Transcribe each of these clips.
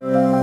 you.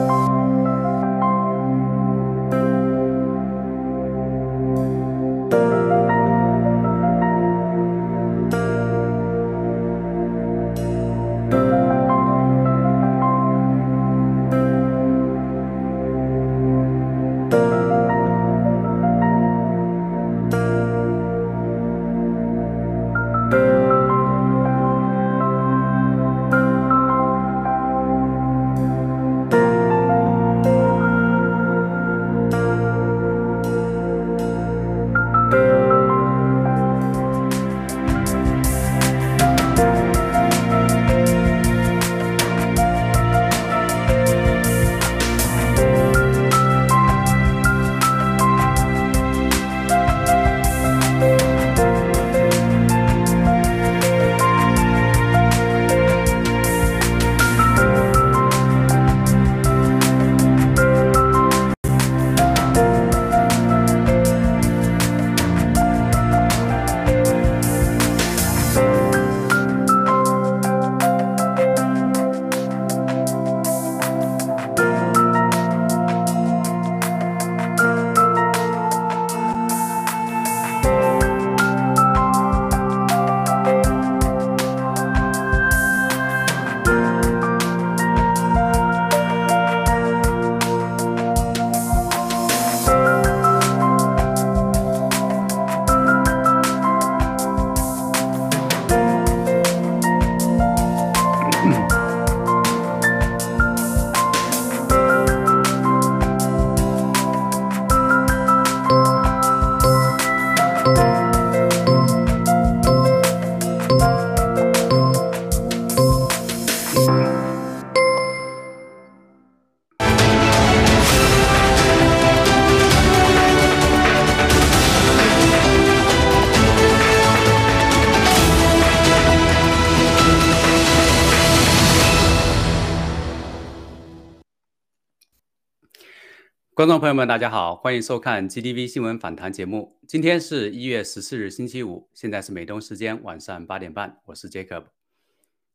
观众朋友们，大家好，欢迎收看 GTV 新闻访谈节目。今天是一月十四日，星期五，现在是美东时间晚上八点半，我是 Jacob。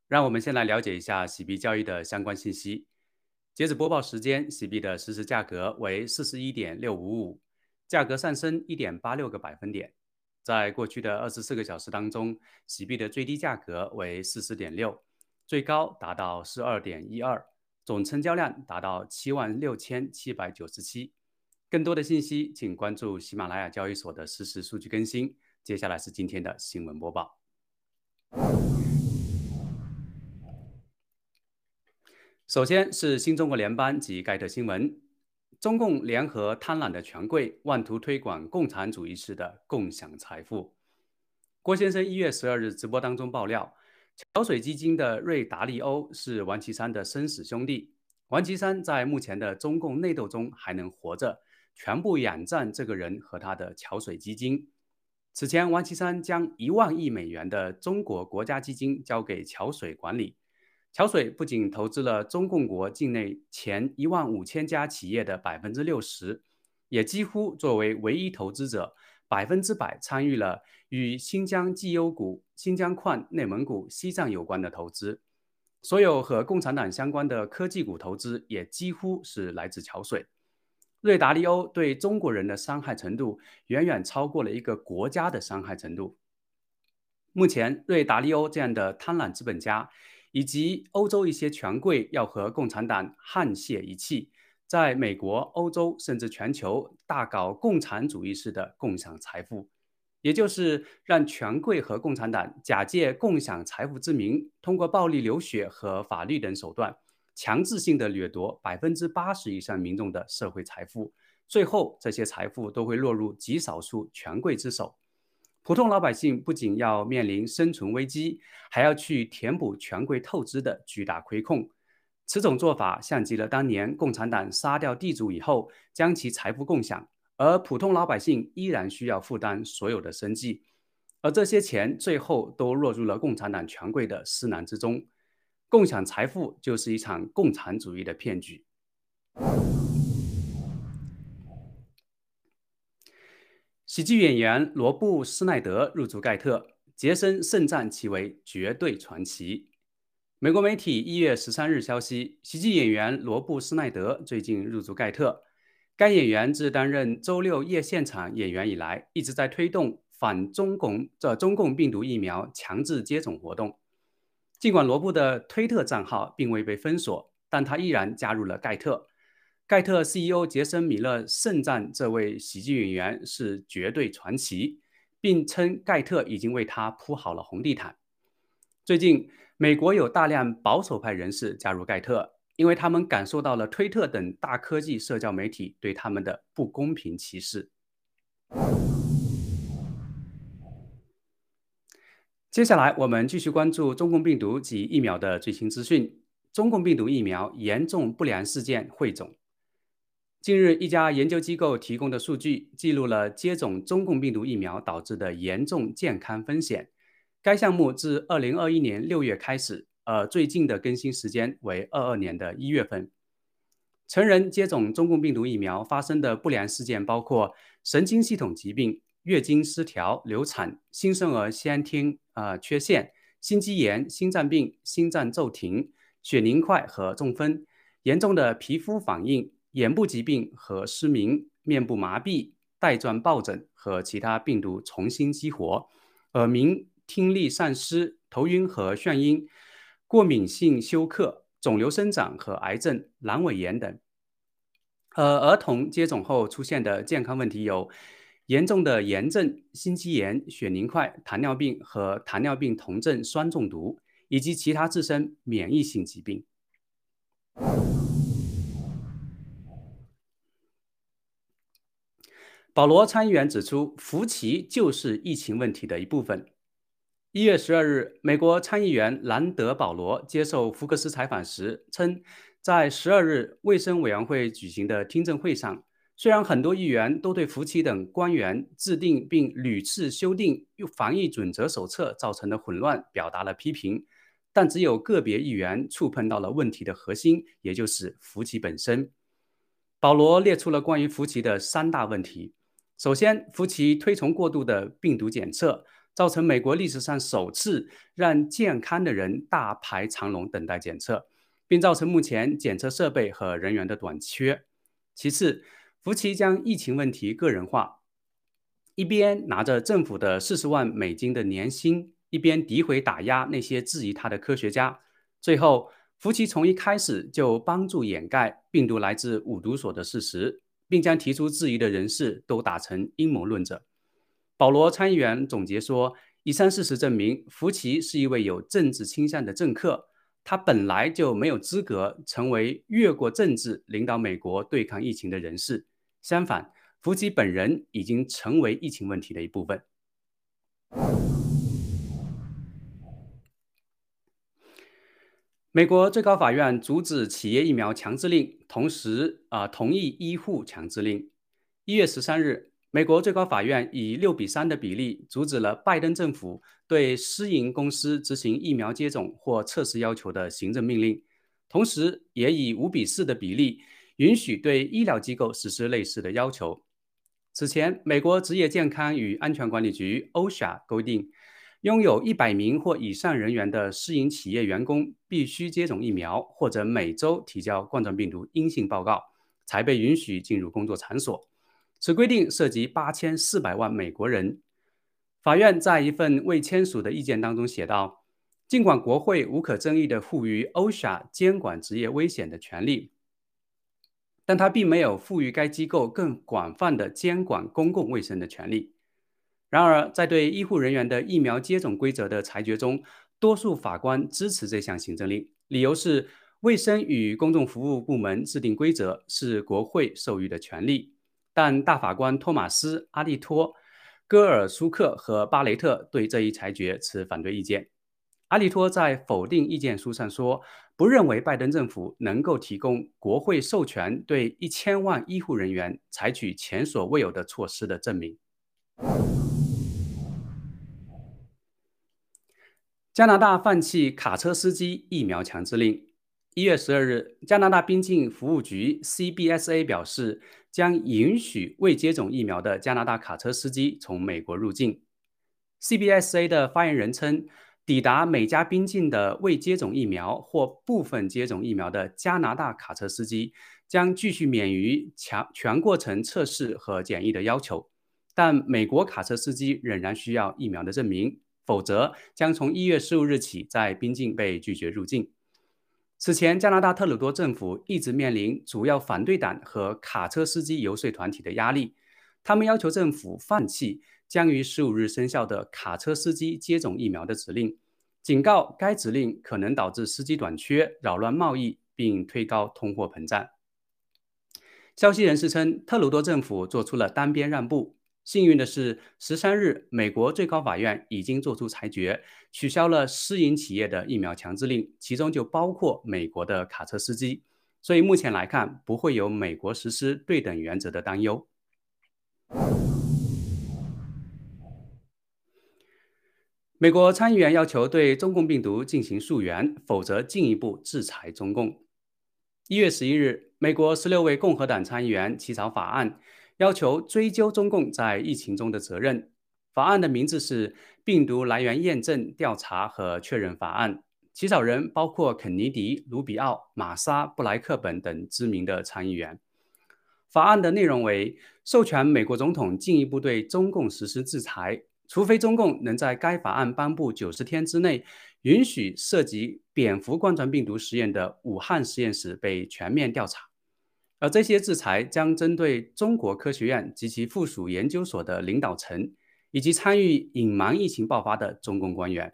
让我们先来了解一下洗币交易的相关信息。截止播报时间，洗币的实时价格为四十一点六五五，价格上升一点八六个百分点。在过去的二十四个小时当中，洗币的最低价格为四十点六，最高达到四二点一二。总成交量达到七万六千七百九十七。更多的信息，请关注喜马拉雅交易所的实时数据更新。接下来是今天的新闻播报。首先是新中国联邦及盖特新闻：中共联合贪婪的权贵，妄图推广共产主义式的共享财富。郭先生一月十二日直播当中爆料。桥水基金的瑞达利欧是王岐山的生死兄弟。王岐山在目前的中共内斗中还能活着，全部仰仗这个人和他的桥水基金。此前，王岐山将一万亿美元的中国国家基金交给桥水管理。桥水不仅投资了中共国境内前一万五千家企业的百分之六十，也几乎作为唯一投资者。百分之百参与了与新疆绩优股、新疆矿、内蒙古、西藏有关的投资，所有和共产党相关的科技股投资也几乎是来自桥水。瑞达利欧对中国人的伤害程度远远超过了一个国家的伤害程度。目前，瑞达利欧这样的贪婪资本家以及欧洲一些权贵要和共产党沆瀣一气。在美国、欧洲甚至全球大搞共产主义式的共享财富，也就是让权贵和共产党假借共享财富之名，通过暴力流血和法律等手段，强制性的掠夺百分之八十以上民众的社会财富，最后这些财富都会落入极少数权贵之手，普通老百姓不仅要面临生存危机，还要去填补权贵透支的巨大亏空。此种做法像极了当年共产党杀掉地主以后，将其财富共享，而普通老百姓依然需要负担所有的生计，而这些钱最后都落入了共产党权贵的私囊之中。共享财富就是一场共产主义的骗局。喜剧演员罗布·施耐德入驻盖特，杰森盛赞其为绝对传奇。美国媒体一月十三日消息，喜剧演员罗布·施奈德最近入驻盖特。该演员自担任周六夜现场演员以来，一直在推动反中共这中共病毒疫苗强制接种活动。尽管罗布的推特账号并未被封锁，但他依然加入了盖特。盖特 CEO 杰森·米勒盛赞这位喜剧演员是绝对传奇，并称盖特已经为他铺好了红地毯。最近，美国有大量保守派人士加入盖特。因为他们感受到了推特等大科技社交媒体对他们的不公平歧视。接下来，我们继续关注中共病毒及疫苗的最新资讯。中共病毒疫苗严重不良事件汇总。近日，一家研究机构提供的数据记录了接种中共病毒疫苗导致的严重健康风险。该项目自2021年6月开始。呃，最近的更新时间为二二年的一月份。成人接种中共病毒疫苗发生的不良事件包括神经系统疾病、月经失调、流产、新生儿先天呃缺陷、心肌炎、心脏病、心脏骤停、血凝块和中风、严重的皮肤反应、眼部疾病和失明、面部麻痹、带状疱疹和其他病毒重新激活、耳鸣、听力丧失、头晕和眩晕。过敏性休克、肿瘤生长和癌症、阑尾炎等。呃，儿童接种后出现的健康问题有严重的炎症、心肌炎、血凝块、糖尿病和糖尿病酮症酸中毒，以及其他自身免疫性疾病。保罗参议员指出，福奇就是疫情问题的一部分。一月十二日，美国参议员兰德·保罗接受福克斯采访时称，在十二日卫生委员会举行的听证会上，虽然很多议员都对福奇等官员制定并屡次修订防疫准则手册造成的混乱表达了批评，但只有个别议员触碰到了问题的核心，也就是福奇本身。保罗列出了关于福奇的三大问题：首先，福奇推崇过度的病毒检测。造成美国历史上首次让健康的人大排长龙等待检测，并造成目前检测设备和人员的短缺。其次，福奇将疫情问题个人化，一边拿着政府的四十万美金的年薪，一边诋毁打压那些质疑他的科学家。最后，福奇从一开始就帮助掩盖病毒来自五毒所的事实，并将提出质疑的人士都打成阴谋论者。保罗参议员总结说：“以上事实证明，福奇是一位有政治倾向的政客。他本来就没有资格成为越过政治领导美国对抗疫情的人士。相反，福奇本人已经成为疫情问题的一部分。”美国最高法院阻止企业疫苗强制令，同时啊同意医护强制令。一月十三日。美国最高法院以六比三的比例阻止了拜登政府对私营公司执行疫苗接种或测试要求的行政命令，同时也以五比四的比例允许对医疗机构实施类似的要求。此前，美国职业健康与安全管理局 （OSHA） 规定，拥有一百名或以上人员的私营企业员工必须接种疫苗，或者每周提交冠状病毒阴性报告，才被允许进入工作场所。此规定涉及八千四百万美国人。法院在一份未签署的意见当中写道：“尽管国会无可争议地赋予 OSHA 监管职业危险的权利，但它并没有赋予该机构更广泛的监管公共卫生的权利。”然而，在对医护人员的疫苗接种规则的裁决中，多数法官支持这项行政令，理由是卫生与公众服务部门制定规则是国会授予的权利。但大法官托马斯·阿利托、戈尔舒克和巴雷特对这一裁决持反对意见。阿利托在否定意见书上说，不认为拜登政府能够提供国会授权对一千万医护人员采取前所未有的措施的证明。加拿大放弃卡车司机疫苗强制令。一月十二日，加拿大边境服务局 （CBSA） 表示。将允许未接种疫苗的加拿大卡车司机从美国入境。CBSA 的发言人称，抵达美加边境的未接种疫苗或部分接种疫苗的加拿大卡车司机将继续免于强全过程测试和检疫的要求，但美国卡车司机仍然需要疫苗的证明，否则将从一月十五日起在边境被拒绝入境。此前，加拿大特鲁多政府一直面临主要反对党和卡车司机游说团体的压力，他们要求政府放弃。将于十五日生效的卡车司机接种疫苗的指令，警告该指令可能导致司机短缺、扰乱贸易，并推高通货膨胀。消息人士称，特鲁多政府做出了单边让步。幸运的是，十三日，美国最高法院已经作出裁决，取消了私营企业的疫苗强制令，其中就包括美国的卡车司机。所以目前来看，不会有美国实施对等原则的担忧。美国参议员要求对中共病毒进行溯源，否则进一步制裁中共。一月十一日，美国十六位共和党参议员起草法案，要求追究中共在疫情中的责任。法案的名字是《病毒来源验证调查和确认法案》，起草人包括肯尼迪、卢比奥、玛莎、布莱克本等知名的参议员。法案的内容为授权美国总统进一步对中共实施制裁。除非中共能在该法案颁布九十天之内，允许涉及蝙蝠冠状病毒实验的武汉实验室被全面调查，而这些制裁将针对中国科学院及其附属研究所的领导层，以及参与隐瞒疫情爆发的中共官员。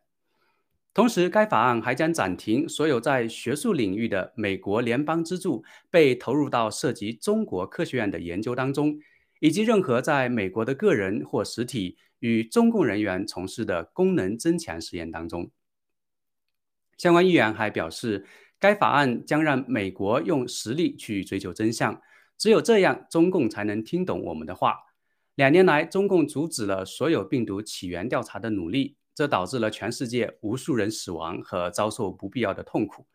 同时，该法案还将暂停所有在学术领域的美国联邦资助被投入到涉及中国科学院的研究当中，以及任何在美国的个人或实体。与中共人员从事的功能增强实验当中，相关议员还表示，该法案将让美国用实力去追求真相，只有这样，中共才能听懂我们的话。两年来，中共阻止了所有病毒起源调查的努力，这导致了全世界无数人死亡和遭受不必要的痛苦。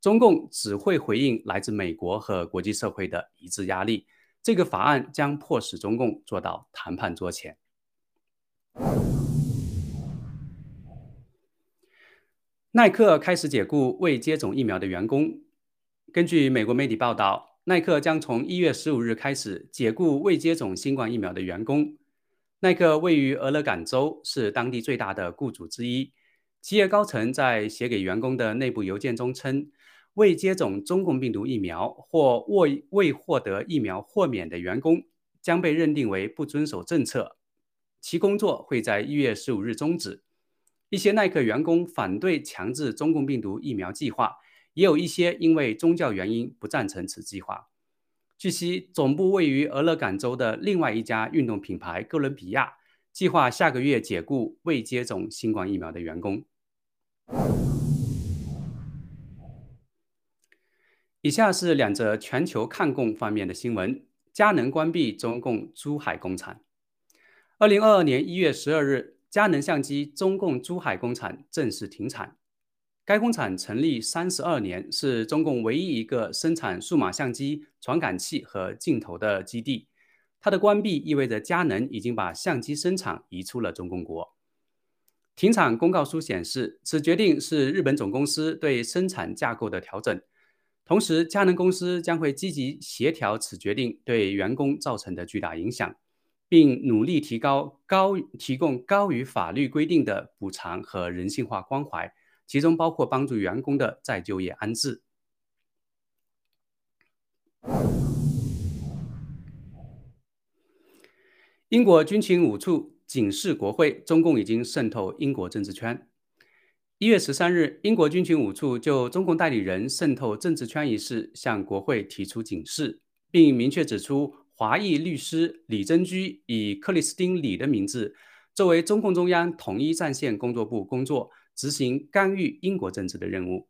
中共只会回应来自美国和国际社会的一致压力。这个法案将迫使中共坐到谈判桌前。耐克开始解雇未接种疫苗的员工。根据美国媒体报道，耐克将从一月十五日开始解雇未接种新冠疫苗的员工。耐克位于俄勒冈州，是当地最大的雇主之一。企业高层在写给员工的内部邮件中称，未接种中共病毒疫苗或未未获得疫苗豁免的员工将被认定为不遵守政策。其工作会在一月十五日终止。一些耐克员工反对强制中共病毒疫苗计划，也有一些因为宗教原因不赞成此计划。据悉，总部位于俄勒冈州的另外一家运动品牌哥伦比亚计划下个月解雇未接种新冠疫苗的员工。以下是两则全球抗共方面的新闻：佳能关闭中共珠海工厂。二零二二年一月十二日，佳能相机中共珠海工厂正式停产。该工厂成立三十二年，是中共唯一一个生产数码相机、传感器和镜头的基地。它的关闭意味着佳能已经把相机生产移出了中共国。停产公告书显示，此决定是日本总公司对生产架构的调整。同时，佳能公司将会积极协调此决定对员工造成的巨大影响。并努力提高高提供高于法律规定的补偿和人性化关怀，其中包括帮助员工的再就业安置。英国军情五处警示国会，中共已经渗透英国政治圈。一月十三日，英国军情五处就中共代理人渗透政治圈一事向国会提出警示，并明确指出。华裔律师李珍居以克里斯汀·李的名字作为中共中央统一战线工作部工作，执行干预英国政治的任务。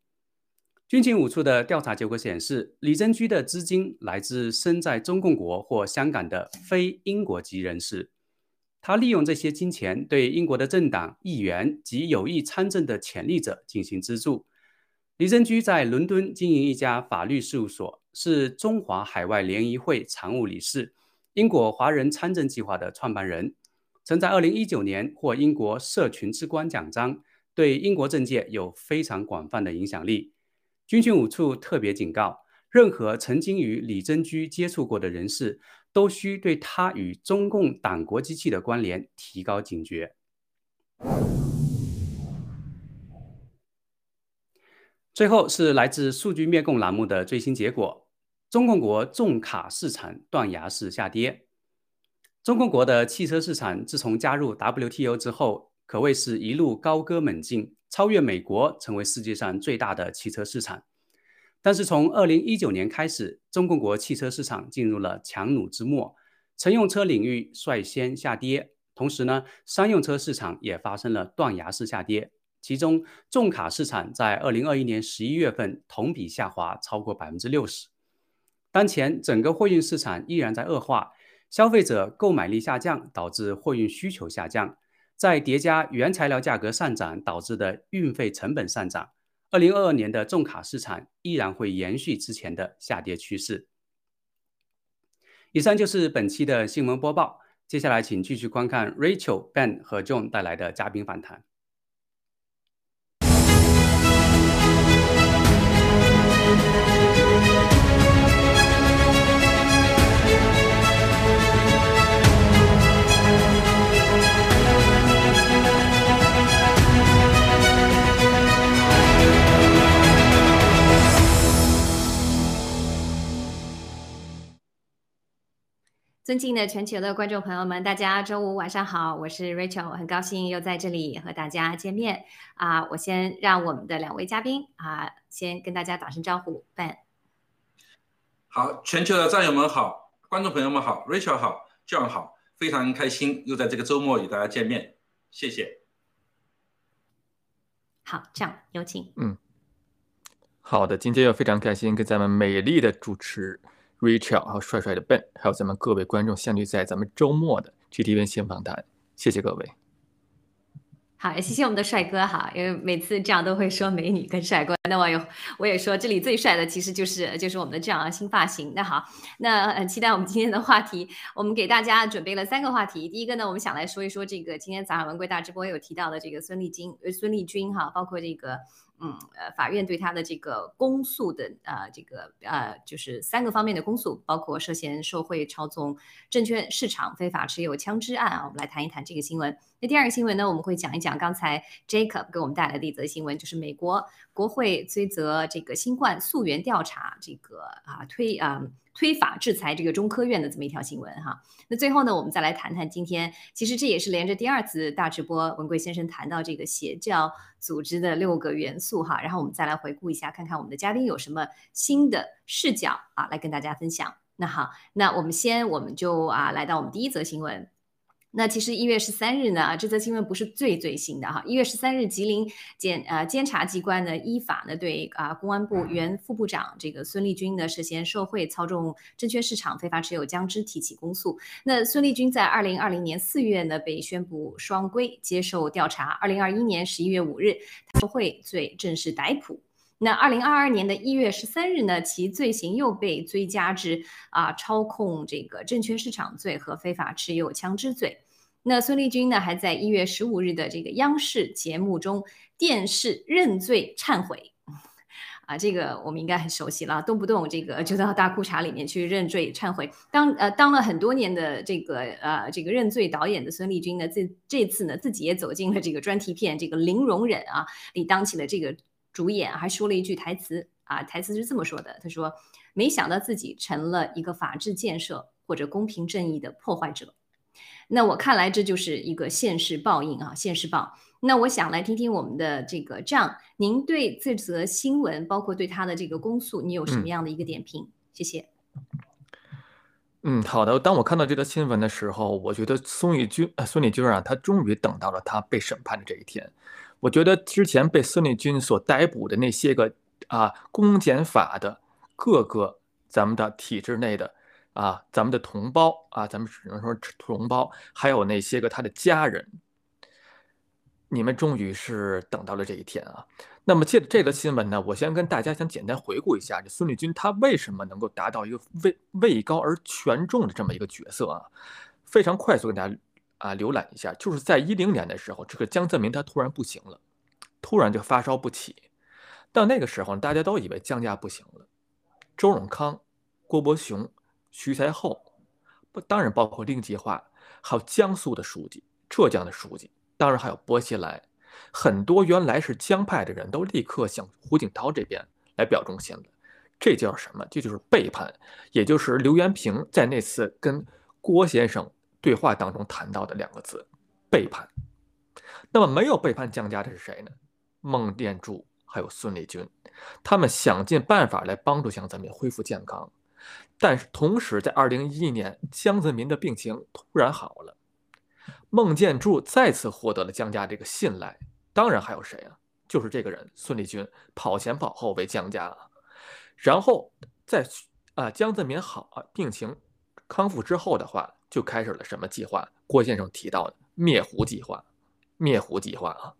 军情五处的调查结果显示，李珍居的资金来自身在中共国或香港的非英国籍人士。他利用这些金钱对英国的政党、议员及有意参政的潜力者进行资助。李珍居在伦敦经营一家法律事务所。是中华海外联谊会常务理事，英国华人参政计划的创办人，曾在2019年获英国社群之光奖章，对英国政界有非常广泛的影响力。军训五处特别警告，任何曾经与李珍居接触过的人士，都需对他与中共党国机器的关联提高警觉。最后是来自数据灭共栏目的最新结果：中共国重卡市场断崖式下跌。中共国的汽车市场自从加入 WTO 之后，可谓是一路高歌猛进，超越美国，成为世界上最大的汽车市场。但是从2019年开始，中共国汽车市场进入了强弩之末，乘用车领域率先下跌，同时呢，商用车市场也发生了断崖式下跌。其中，重卡市场在二零二一年十一月份同比下滑超过百分之六十。当前整个货运市场依然在恶化，消费者购买力下降导致货运需求下降，再叠加原材料价格上涨导致的运费成本上涨，二零二二年的重卡市场依然会延续之前的下跌趋势。以上就是本期的新闻播报，接下来请继续观看 Rachel、Ben 和 John 带来的嘉宾访谈。尊敬的全球的观众朋友们，大家周五晚上好，我是 Rachel，很高兴又在这里和大家见面啊！我先让我们的两位嘉宾啊，先跟大家打声招呼。Ben，好，全球的战友们好，观众朋友们好，Rachel 好，John 好，非常开心又在这个周末与大家见面，谢谢。好，这样有请。嗯，好的，今天又非常开心跟咱们美丽的主持。Rachel，还有帅帅的 Ben，还有咱们各位观众相聚在咱们周末的 GTV 新访谈，谢谢各位。好，谢谢我们的帅哥哈，因为每次这样都会说美女跟帅哥，那我有我也说这里最帅的其实就是就是我们的这样新发型。那好，那很期待我们今天的话题，我们给大家准备了三个话题。第一个呢，我们想来说一说这个今天早上文贵大直播有提到的这个孙丽君，呃，孙丽君哈，包括这个。嗯，呃，法院对他的这个公诉的，呃，这个呃，就是三个方面的公诉，包括涉嫌受贿、操纵证券市场、非法持有枪支案啊。我们来谈一谈这个新闻。那第二个新闻呢，我们会讲一讲刚才 Jacob 给我们带来的一则新闻，就是美国国会追责这个新冠溯源调查，这个啊推啊。推法制裁这个中科院的这么一条新闻哈，那最后呢，我们再来谈谈今天，其实这也是连着第二次大直播，文贵先生谈到这个邪教组织的六个元素哈，然后我们再来回顾一下，看看我们的嘉宾有什么新的视角啊，来跟大家分享。那好，那我们先我们就啊来到我们第一则新闻。那其实一月十三日呢，这则新闻不是最最新的哈。一月十三日，吉林检呃监察机关呢依法呢对啊公安部原副部长这个孙立军呢涉嫌受贿、操纵证券市场、非法持有枪支提起公诉。那孙立军在二零二零年四月呢被宣布双规接受调查，二零二一年十一月五日受贿罪正式逮捕。那二零二二年的一月十三日呢，其罪行又被追加至啊操控这个证券市场罪和非法持有枪支罪。那孙立军呢，还在一月十五日的这个央视节目中电视认罪忏悔，啊，这个我们应该很熟悉了，动不动这个就到大裤衩里面去认罪忏悔。当呃当了很多年的这个呃这个认罪导演的孙立军呢，这这次呢自己也走进了这个专题片《这个零容忍》啊里当起了这个主演，还说了一句台词啊，台词是这么说的，他说：“没想到自己成了一个法治建设或者公平正义的破坏者。”那我看来这就是一个现世报应啊，现世报。那我想来听听我们的这个样，您对这则新闻，包括对他的这个公诉，你有什么样的一个点评？谢谢。嗯，好的。当我看到这则新闻的时候，我觉得孙立军，呃，孙立军啊，他终于等到了他被审判的这一天。我觉得之前被孙立军所逮捕的那些个啊，公检法的各个咱们的体制内的。啊，咱们的同胞啊，咱们只能说同胞，还有那些个他的家人，你们终于是等到了这一天啊。那么借着这个新闻呢，我先跟大家先简单回顾一下，这孙立军他为什么能够达到一个位位高而权重的这么一个角色啊？非常快速跟大家啊浏览一下，就是在一零年的时候，这个江泽民他突然不行了，突然就发烧不起。到那个时候，大家都以为江家不行了。周永康、郭伯雄、徐才厚，不当然包括令计划，还有江苏的书记、浙江的书记，当然还有薄熙来，很多原来是江派的人都立刻向胡锦涛这边来表忠心了。这叫什么？这就是背叛，也就是刘元平在那次跟郭先生对话当中谈到的两个字：背叛。那么没有背叛江家的是谁呢？孟建柱还有孙立军，他们想尽办法来帮助江泽民恢复健康。但是同时，在二零一一年，江泽民的病情突然好了，孟建柱再次获得了江家这个信赖。当然还有谁啊？就是这个人孙立军跑前跑后为江家。然后在啊江泽民好啊病情康复之后的话，就开始了什么计划？郭先生提到的灭胡计划，灭胡计划啊，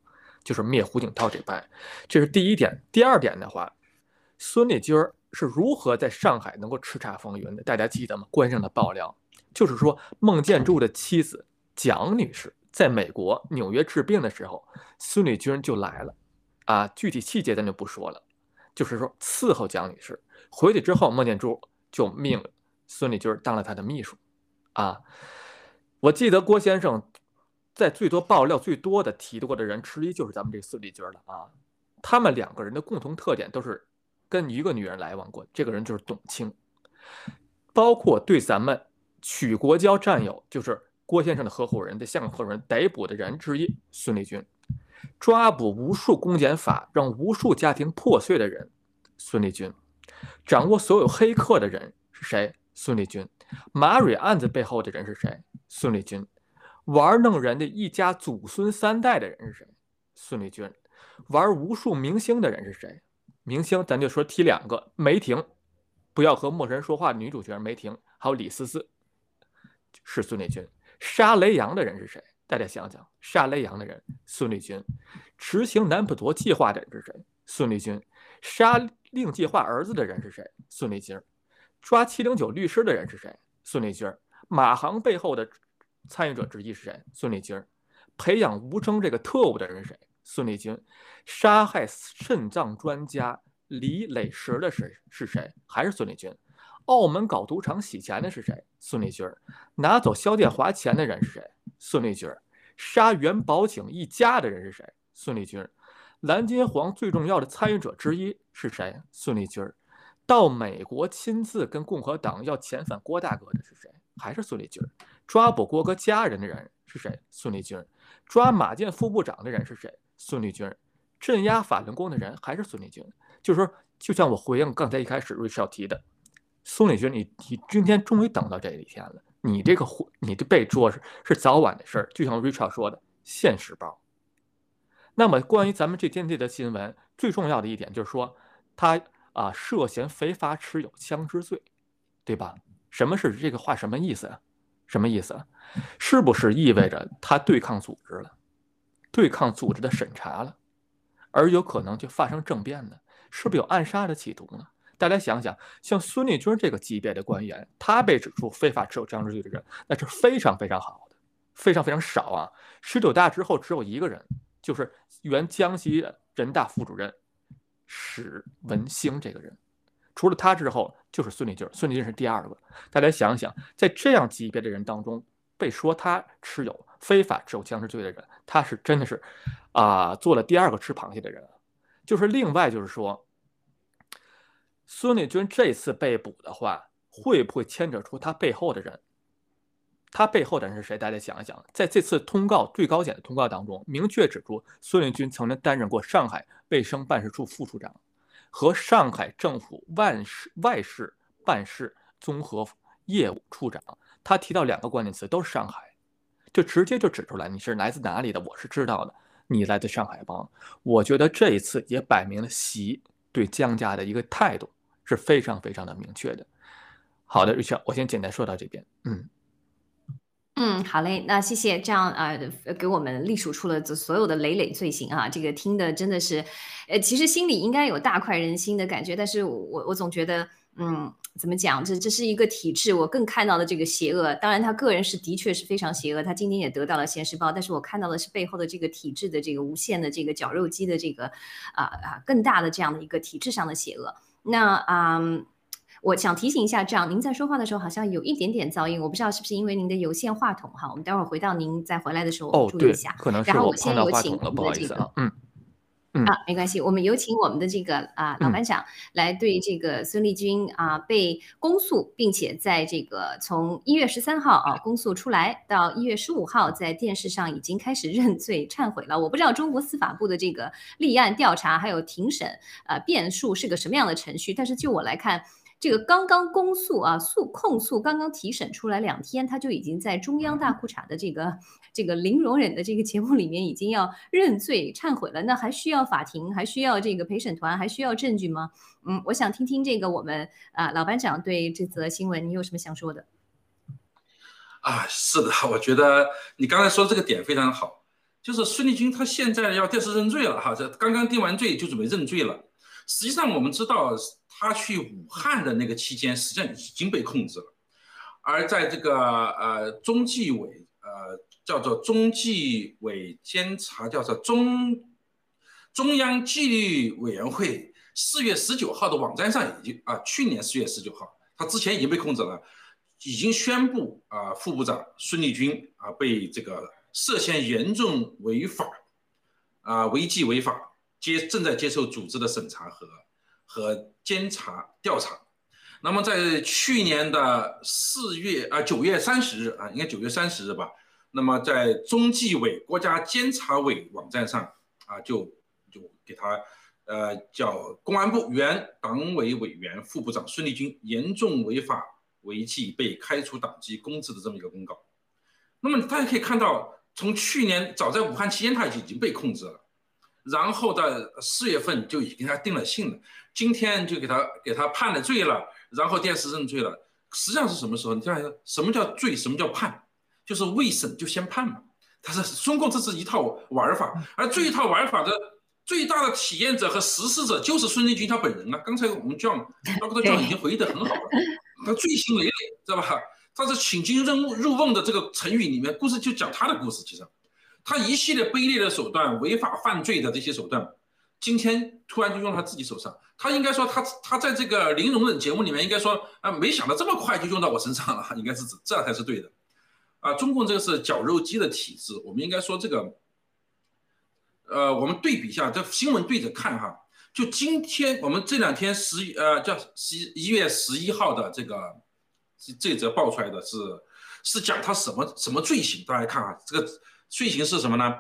就是灭胡锦涛这派。这是第一点。第二点的话，孙立军是如何在上海能够叱咤风云的？大家记得吗？官上的爆料就是说，孟建柱的妻子蒋女士在美国纽约治病的时候，孙立军就来了啊。具体细节咱就不说了。就是说，伺候蒋女士回去之后，孟建柱就命孙立军当了他的秘书，啊，我记得郭先生在最多爆料最多的提过的人之一就是咱们这孙立军了啊。他们两个人的共同特点都是跟一个女人来往过，这个人就是董卿，包括对咱们曲国交战友，就是郭先生的合伙人的香港合伙人逮捕的人之一孙立军。抓捕无数公检法，让无数家庭破碎的人，孙立军；掌握所有黑客的人是谁？孙立军。马蕊案子背后的人是谁？孙立军。玩弄人的一家祖孙三代的人是谁？孙立军。玩无数明星的人是谁？明星咱就说提两个：梅婷，不要和陌生人说话的女主角梅婷，还有李思思，是孙立军。杀雷洋的人是谁？大家想想，杀雷洋的人孙立军，执行南普陀计划的人是谁？孙立军，杀令计划儿子的人是谁？孙立军，抓七零九律师的人是谁？孙立军，马航背后的参与者之一是谁？孙立军，培养吴征这个特务的人是谁？孙立军，杀害肾脏专家李磊石的是是谁？还是孙立军？澳门搞赌场洗钱的是谁？孙立军。拿走肖建华钱的人是谁？孙立军。杀元宝景一家的人是谁？孙立军。蓝金黄最重要的参与者之一是谁？孙立军。到美国亲自跟共和党要遣返郭大哥的是谁？还是孙立军。抓捕郭哥家人的人是谁？孙立军。抓马建副部长的人是谁？孙立军。镇压法轮功的人还是孙立军。就是说，就像我回应刚才一开始瑞少提的。孙立军，你你今天终于等到这一天了。你这个你的被捉是是早晚的事儿，就像 Richard 说的，现实包。那么关于咱们这天这的新闻，最重要的一点就是说，他啊涉嫌非法持有枪支罪，对吧？什么是这个话？什么意思啊？什么意思啊？是不是意味着他对抗组织了，对抗组织的审查了，而有可能就发生政变呢？是不是有暗杀的企图呢？大家想想，像孙立军这个级别的官员，他被指出非法持有枪支罪的人，那是非常非常好的，非常非常少啊。十九大之后只有一个人，就是原江西人大副主任史文兴这个人，除了他之后就是孙立军，孙立军是第二个。大家想想，在这样级别的人当中，被说他持有非法持有枪支罪的人，他是真的是啊，做了第二个吃螃蟹的人。就是另外就是说。孙立军这次被捕的话，会不会牵扯出他背后的人？他背后的人是谁？大家想一想，在这次通告最高检的通告当中，明确指出孙立军曾经担任过上海卫生办事处副处长和上海政府外事外事办事综合业务处长。他提到两个关键词，都是上海，就直接就指出来你是来自哪里的，我是知道的，你来自上海帮。我觉得这一次也摆明了习对江家的一个态度。是非常非常的明确的。好的，瑞秋，我先简单说到这边。嗯嗯，好嘞，那谢谢，这样啊，给我们隶属出了这所有的累累罪行啊，这个听的真的是，呃，其实心里应该有大快人心的感觉，但是我我总觉得。嗯，怎么讲？这这是一个体制，我更看到的这个邪恶。当然，他个人是的确是非常邪恶，他今天也得到了《现实报》，但是我看到的是背后的这个体制的这个无限的这个绞肉机的这个啊啊更大的这样的一个体制上的邪恶。那啊，我想提醒一下，这样您在说话的时候好像有一点点噪音，我不知道是不是因为您的有线话筒哈？我们待会儿回到您再回来的时候，哦，注意一下。可能是然后我我先有碰到话筒了，不好意思啊。嗯嗯啊，没关系，我们有请我们的这个啊老嗯班长来对这个孙立军啊被公诉，并且在这个从一月十三号啊公诉出来到一月十五号在电视上已经开始认罪忏悔了。我不知道中国司法部的这个立案调查还有庭审呃辩诉是个什么样的程序，但是就我来看。这个刚刚公诉啊，诉控诉刚刚提审出来两天，他就已经在中央大裤衩的这个这个零容忍的这个节目里面已经要认罪忏悔了。那还需要法庭，还需要这个陪审团，还需要证据吗？嗯，我想听听这个我们啊老班长对这则新闻你有什么想说的？啊，是的，我觉得你刚才说这个点非常好，就是孙立军他现在要正式认罪了哈，这刚刚定完罪就准备认罪了。实际上我们知道他去武汉的那个期间，实际上已经被控制了，而在这个呃中纪委呃叫做中纪委监察叫做中中央纪律委员会四月十九号的网站上已经啊，去年四月十九号，他之前已经被控制了。已经宣布啊，副部长孙立军啊被这个涉嫌严重违法啊违纪违法，接正在接受组织的审查和和监察调查。那么在去年的四月啊九月三十日啊，应该九月三十日吧。那么在中纪委国家监察委网站上啊，就就给他呃叫公安部原党委委员、副部长孙立军严重违法。违纪被开除党籍公职的这么一个公告，那么大家可以看到，从去年早在武汉期间他就已经被控制了，然后在四月份就已经给他定了性了，今天就给他给他判了罪了，然后电视认罪了。实际上是什么时候？你看什么叫罪？什么叫判？就是未审就先判嘛。他是中共这是一套玩法，而这一套玩法的最大的体验者和实施者就是孙立军他本人啊。刚才我们 John Dr. John 已经回忆得很好了。他罪行累累，知道吧？他是请君入入瓮的这个成语里面，故事就讲他的故事。其实，他一系列卑劣的手段、违法犯罪的这些手段，今天突然就用他自己手上。他应该说，他他在这个零容忍节目里面，应该说啊，没想到这么快就用到我身上了，应该是这才是对的。啊，中共这个是绞肉机的体制，我们应该说这个，呃，我们对比一下这新闻对着看哈。就今天我们这两天十呃叫十一月十一号的这个这这则爆出来的是是讲他什么什么罪行？大家看啊，这个罪行是什么呢？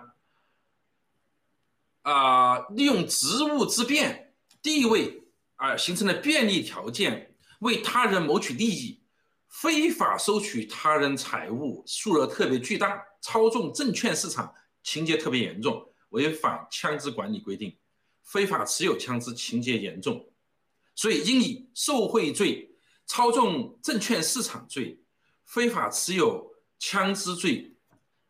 啊，利用职务之便、地位啊形成的便利条件，为他人谋取利益，非法收取他人财物，数额特别巨大，操纵证券市场，情节特别严重，违反枪支管理规定。非法持有枪支情节严重，所以应以受贿罪、操纵证券市场罪、非法持有枪支罪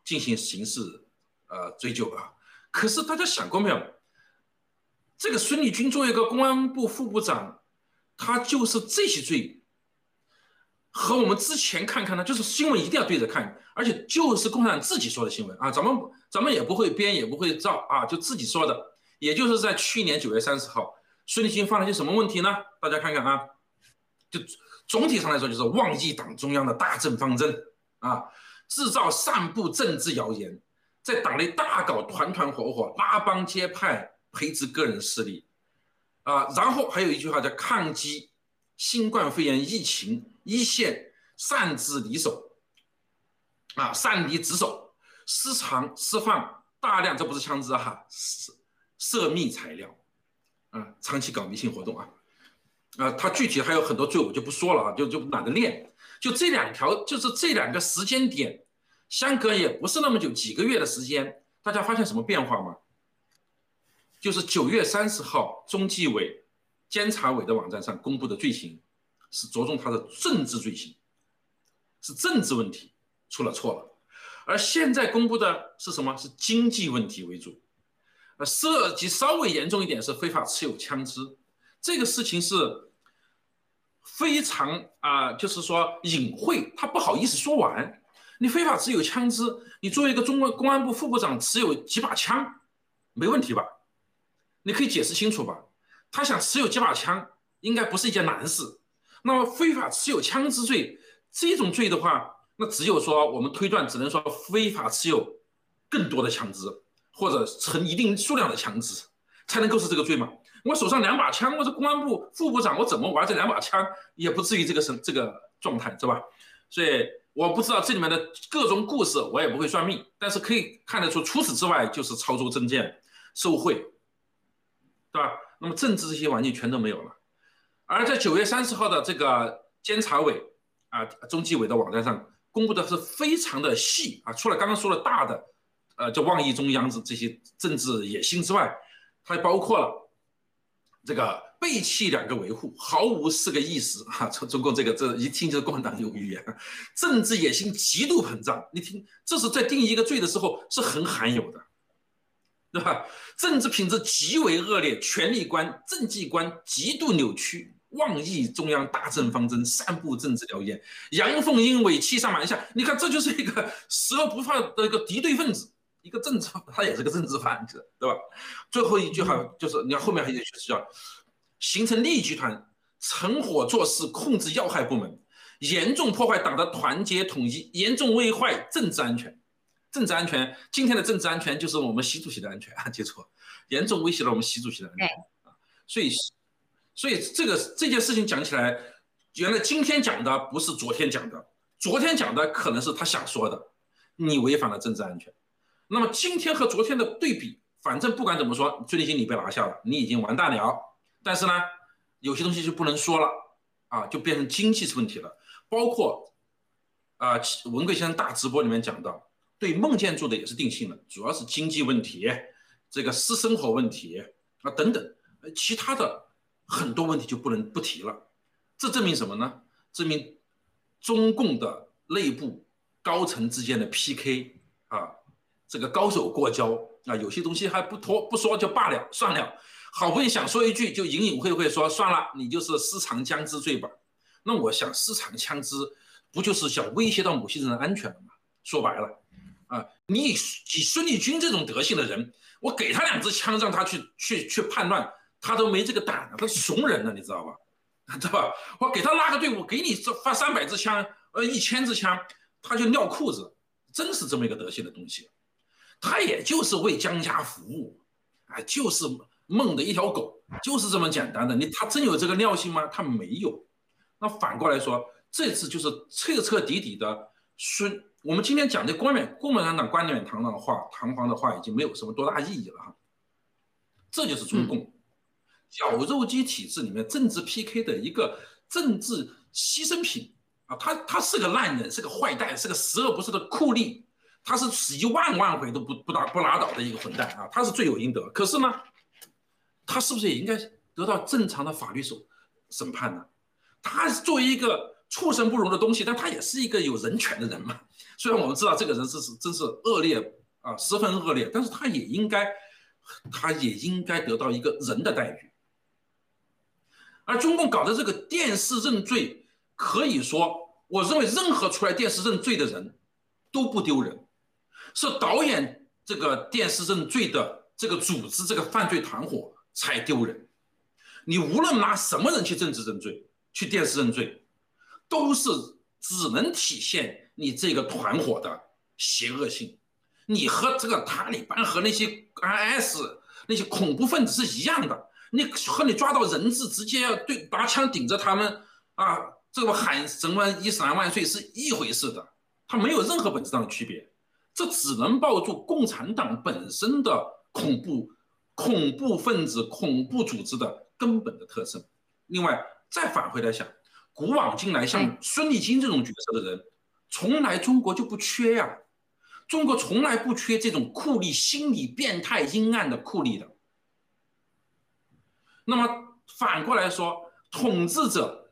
进行刑事呃追究啊。可是大家想过没有？这个孙立军作为一个公安部副部长，他就是这些罪，和我们之前看看呢，就是新闻一定要对着看，而且就是共产党自己说的新闻啊，咱们咱们也不会编也不会造啊，就自己说的。也就是在去年九月三十号，孙立新犯了些什么问题呢？大家看看啊，就总体上来说，就是忘记党中央的大政方针啊，制造散布政治谣言，在党内大搞团团伙伙，拉帮结派，培植个人势力啊。然后还有一句话叫抗击新冠肺炎疫情一线擅自离手啊，擅离职守，私藏私放大量，这不是枪支哈，是。涉密材料，啊，长期搞迷信活动啊，啊，他具体还有很多罪，我就不说了啊，就就懒得念。就这两条，就是这两个时间点，相隔也不是那么久，几个月的时间，大家发现什么变化吗？就是九月三十号，中纪委、监察委的网站上公布的罪行，是着重他的政治罪行，是政治问题出了错了，而现在公布的是什么？是经济问题为主。呃，涉及稍微严重一点是非法持有枪支，这个事情是非常啊，就是说隐晦，他不好意思说完。你非法持有枪支，你作为一个中国公安部副部长持有几把枪，没问题吧？你可以解释清楚吧？他想持有几把枪，应该不是一件难事。那么非法持有枪支罪这种罪的话，那只有说我们推断，只能说非法持有更多的枪支，或者成一定数量的枪支，才能构成这个罪嘛？我手上两把枪，我是公安部副部长，我怎么玩这两把枪，也不至于这个是这个状态，是吧？所以我不知道这里面的各种故事，我也不会算命，但是可以看得出，除此之外就是操作证件、受贿，对吧？那么政治这些玩意全都没有了。而在九月三十号的这个监察委啊、中纪委的网站上公布的是非常的细啊，除了刚刚说的大的，呃，就妄议中央这这些政治野心之外，它还包括了。这个背弃两个维护，毫无四个意识哈！中中共这个这一听就是共产党有语言，政治野心极度膨胀。你听，这是在定一个罪的时候是很罕有的，对吧？政治品质极为恶劣，权力观、政绩观极度扭曲，妄议中央大政方针，散布政治谣言，阳奉阴违，欺上瞒下。你看，这就是一个十恶不赦的一个敌对分子。一个政治，他也是个政治犯子，对吧？最后一句话就是，你看后面还有就是叫形成利益集团，成火做事，控制要害部门，严重破坏党的团结统一，严重危害政治安全。政治安全，今天的政治安全就是我们习主席的安全 啊，记住，严重威胁了我们习主席的安全啊。所以，所以这个这件事情讲起来，原来今天讲的不是昨天讲的，昨天讲的可能是他想说的，你违反了政治安全。那么今天和昨天的对比，反正不管怎么说，最近你被拿下了，你已经完蛋了。但是呢，有些东西就不能说了啊，就变成经济问题了。包括啊，文贵先生大直播里面讲到，对孟建筑的也是定性了，主要是经济问题，这个私生活问题啊等等，其他的很多问题就不能不提了。这证明什么呢？证明中共的内部高层之间的 PK 啊。这个高手过招啊，有些东西还不拖不说就罢了，算了。好不容易想说一句，就隐隐晦晦说算了，你就是私藏枪支罪吧？那我想私藏枪支，不就是想威胁到某些人的安全了吗？说白了，啊，你以孙立军这种德性的人，我给他两支枪，让他去去去判断，他都没这个胆他怂人了，你知道吧？啊对吧？我给他拉个队伍，给你这发三百支枪，呃，一千支枪，他就尿裤子，真是这么一个德性的东西。他也就是为江家服务，啊，就是梦的一条狗，就是这么简单的。你他真有这个尿性吗？他没有。那反过来说，这次就是彻彻底底的孙。我们今天讲的冠冕共产党冠冕堂皇的话，堂皇的话已经没有什么多大意义了哈。这就是中共绞肉机体制里面政治 PK 的一个政治牺牲品啊！他他是个烂人，是个坏蛋，是个十恶不赦的酷吏。他是死一万万回都不不打不拉倒的一个混蛋啊！他是罪有应得。可是呢，他是不是也应该得到正常的法律审审判呢？他作为一个畜生不如的东西，但他也是一个有人权的人嘛。虽然我们知道这个人是是真是恶劣啊，十分恶劣，但是他也应该，他也应该得到一个人的待遇。而中共搞的这个电视认罪，可以说，我认为任何出来电视认罪的人都不丢人。是导演这个电视认罪的这个组织这个犯罪团伙才丢人。你无论拿什么人去政治认罪，去电视认罪，都是只能体现你这个团伙的邪恶性。你和这个塔利班和那些 IS 那些恐怖分子是一样的。你和你抓到人质直接要对拿枪顶着他们啊，这个喊什么伊斯兰万岁是一回事的，他没有任何本质上的区别。这只能抱住共产党本身的恐怖、恐怖分子、恐怖组织的根本的特征。另外，再返回来想，古往今来，像孙立军这种角色的人，从来中国就不缺呀。中国从来不缺这种酷吏、心理变态、阴暗的酷吏的。那么反过来说，统治者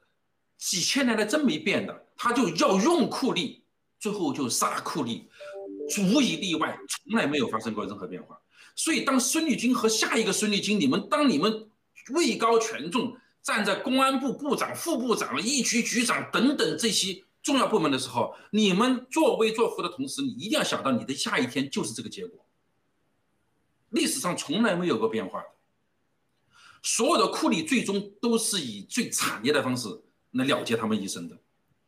几千年来真没变的，他就要用酷吏，最后就杀酷吏。无一例外，从来没有发生过任何变化。所以，当孙立军和下一个孙立军，你们当你们位高权重，站在公安部部长、副部长、一局局长等等这些重要部门的时候，你们作威作福的同时，你一定要想到你的下一天就是这个结果。历史上从来没有过变化的，所有的库里最终都是以最惨烈的方式来了结他们一生的，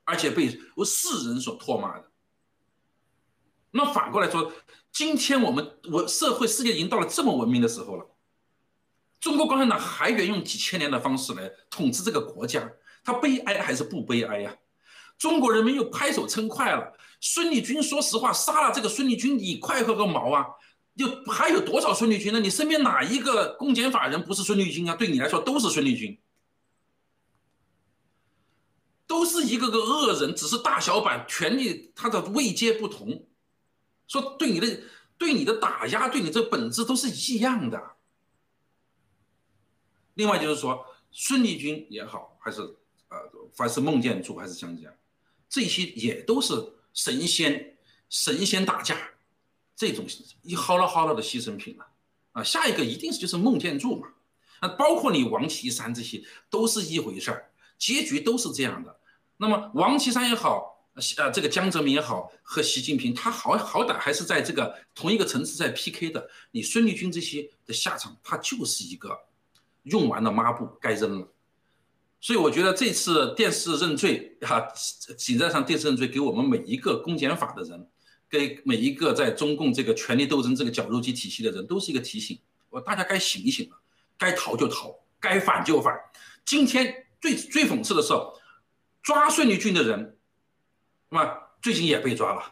而且被世人所唾骂的。那反过来说，今天我们我社会世界已经到了这么文明的时候了，中国共产党还愿用几千年的方式来统治这个国家，他悲哀还是不悲哀呀？中国人民又拍手称快了。孙立军说实话，杀了这个孙立军，你快活个毛啊！就还有多少孙立军呢？你身边哪一个公检法人不是孙立军啊？对你来说都是孙立军，都是一个个恶人，只是大小版权力他的位阶不同。说对你的对你的打压，对你这本质都是一样的。另外就是说，孙立军也好，还是呃，凡是孟建柱还是江，这些也都是神仙神仙打架。这种一薅了薅了的牺牲品了，啊，下一个一定是就是孟建柱嘛，啊，包括你王岐山这些都是一回事儿，结局都是这样的。那么王岐山也好，呃，这个江泽民也好，和习近平他好好歹还是在这个同一个层次在 PK 的。你孙立军这些的下场，他就是一个用完了抹布该扔了。所以我觉得这次电视认罪哈，紧站上电视认罪，给我们每一个公检法的人。给每一个在中共这个权力斗争这个绞肉机体系的人都是一个提醒，我大家该醒一醒了，该逃就逃，该反就反。今天最最讽刺的是，抓孙立军的人，那么最近也被抓了，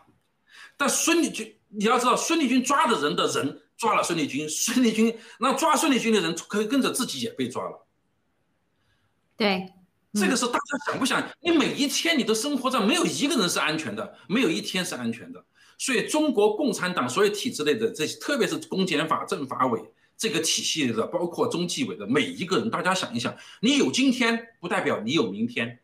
但孙立军你要知道，孙立军抓的人的人抓了孙立军，孙立军那抓孙立军的人可以跟着自己也被抓了。对，这个是大家想不想？你每一天你的生活上没有一个人是安全的，没有一天是安全的。所以，中国共产党所有体制内的这些，特别是公检法、政法委这个体系的，包括中纪委的每一个人，大家想一想，你有今天，不代表你有明天。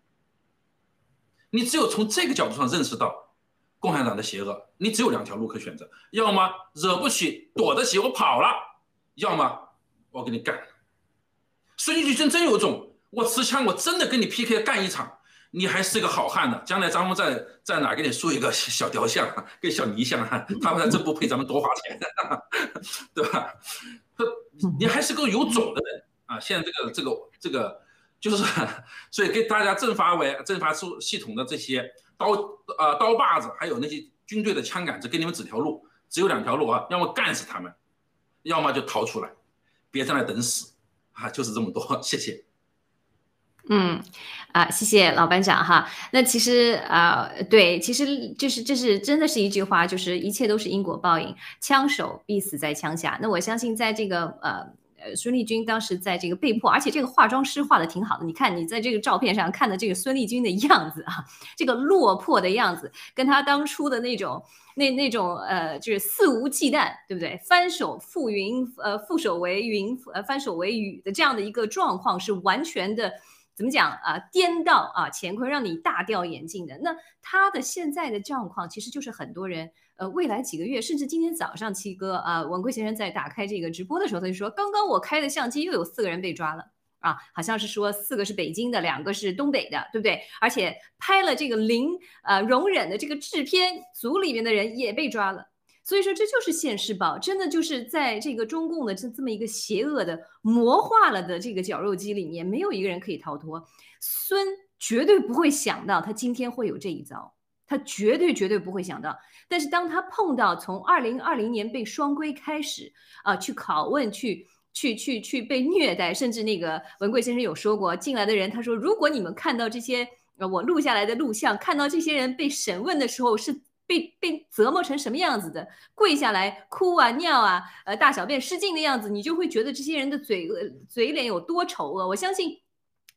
你只有从这个角度上认识到共产党的邪恶，你只有两条路可选择：要么惹不起、躲得起，我跑了；要么我跟你干。孙立军真有种，我持枪，我真的跟你 PK 干一场。你还是个好汉呢，将来咱们在在哪给你塑一个小雕像，跟小泥像，他们真不配咱们多花钱，对吧？你还是个有种的人啊！现在这个这个这个，就是，所以给大家政法委、政法系系统的这些刀呃刀把子，还有那些军队的枪杆子，给你们指条路，只有两条路啊，要么干死他们，要么就逃出来，别在那等死啊！就是这么多，谢谢。嗯，啊，谢谢老班长哈。那其实啊，对，其实就是这是真的是一句话，就是一切都是因果报应，枪手必死在枪下。那我相信，在这个呃呃，孙立军当时在这个被迫，而且这个化妆师画的挺好的。你看，你在这个照片上看的这个孙立军的样子啊，这个落魄的样子，跟他当初的那种那那种呃，就是肆无忌惮，对不对？翻手覆云，呃，覆手为云，呃，翻手为雨的这样的一个状况，是完全的。怎么讲啊？颠倒啊，乾坤让你大掉眼镜的。那他的现在的状况，其实就是很多人呃，未来几个月，甚至今天早上七哥啊，文贵先生在打开这个直播的时候，他就说，刚刚我开的相机又有四个人被抓了啊，好像是说四个是北京的，两个是东北的，对不对？而且拍了这个零呃容忍的这个制片组里面的人也被抓了。所以说，这就是现世报，真的就是在这个中共的这这么一个邪恶的魔化了的这个绞肉机里面，没有一个人可以逃脱。孙绝对不会想到他今天会有这一遭，他绝对绝对不会想到。但是当他碰到从二零二零年被双规开始啊，去拷问，去去去去被虐待，甚至那个文贵先生有说过，进来的人他说，如果你们看到这些我录下来的录像，看到这些人被审问的时候是。被被折磨成什么样子的？跪下来哭啊、尿啊、呃大小便失禁的样子，你就会觉得这些人的嘴嘴脸有多丑恶。我相信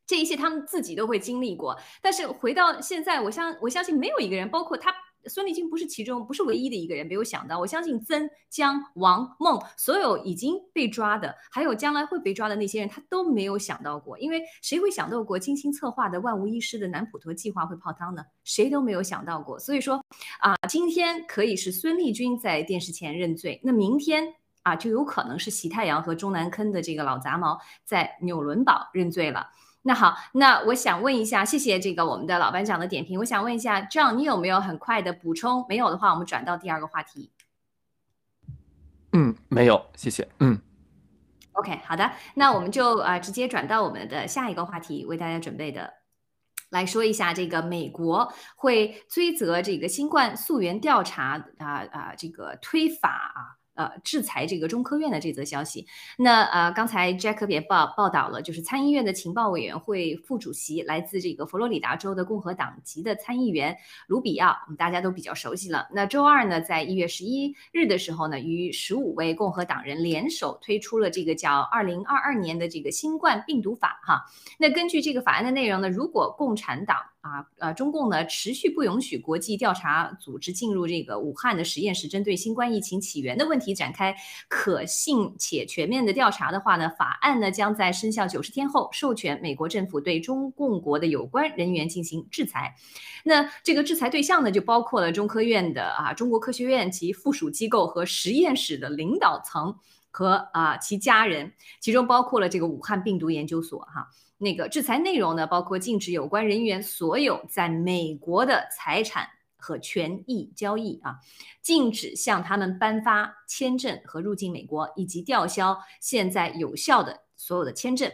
这一切他们自己都会经历过。但是回到现在，我相我相信没有一个人，包括他。孙立军不是其中不是唯一的一个人没有想到，我相信曾江王孟所有已经被抓的，还有将来会被抓的那些人，他都没有想到过，因为谁会想到过精心策划的万无一失的南普陀计划会泡汤呢？谁都没有想到过。所以说啊，今天可以是孙立军在电视前认罪，那明天啊就有可能是习太阳和中南坑的这个老杂毛在纽伦堡认罪了。那好，那我想问一下，谢谢这个我们的老班长的点评。我想问一下，，John，你有没有很快的补充？没有的话，我们转到第二个话题。嗯，没有，谢谢。嗯，OK，好的，那我们就啊直接转到我们的下一个话题，为大家准备的，来说一下这个美国会追责这个新冠溯源调查啊啊这个推法啊。呃，制裁这个中科院的这则消息，那呃，刚才 Jack 也报报道了，就是参议院的情报委员会副主席，来自这个佛罗里达州的共和党籍的参议员卢比奥，我们大家都比较熟悉了。那周二呢，在一月十一日的时候呢，与十五位共和党人联手推出了这个叫二零二二年的这个新冠病毒法哈。那根据这个法案的内容呢，如果共产党啊，呃，中共呢持续不允许国际调查组织进入这个武汉的实验室，针对新冠疫情起源的问题展开可信且全面的调查的话呢，法案呢将在生效九十天后授权美国政府对中共国的有关人员进行制裁。那这个制裁对象呢，就包括了中科院的啊中国科学院及附属机构和实验室的领导层和啊其家人，其中包括了这个武汉病毒研究所哈。那个制裁内容呢，包括禁止有关人员所有在美国的财产和权益交易啊，禁止向他们颁发签证和入境美国，以及吊销现在有效的所有的签证。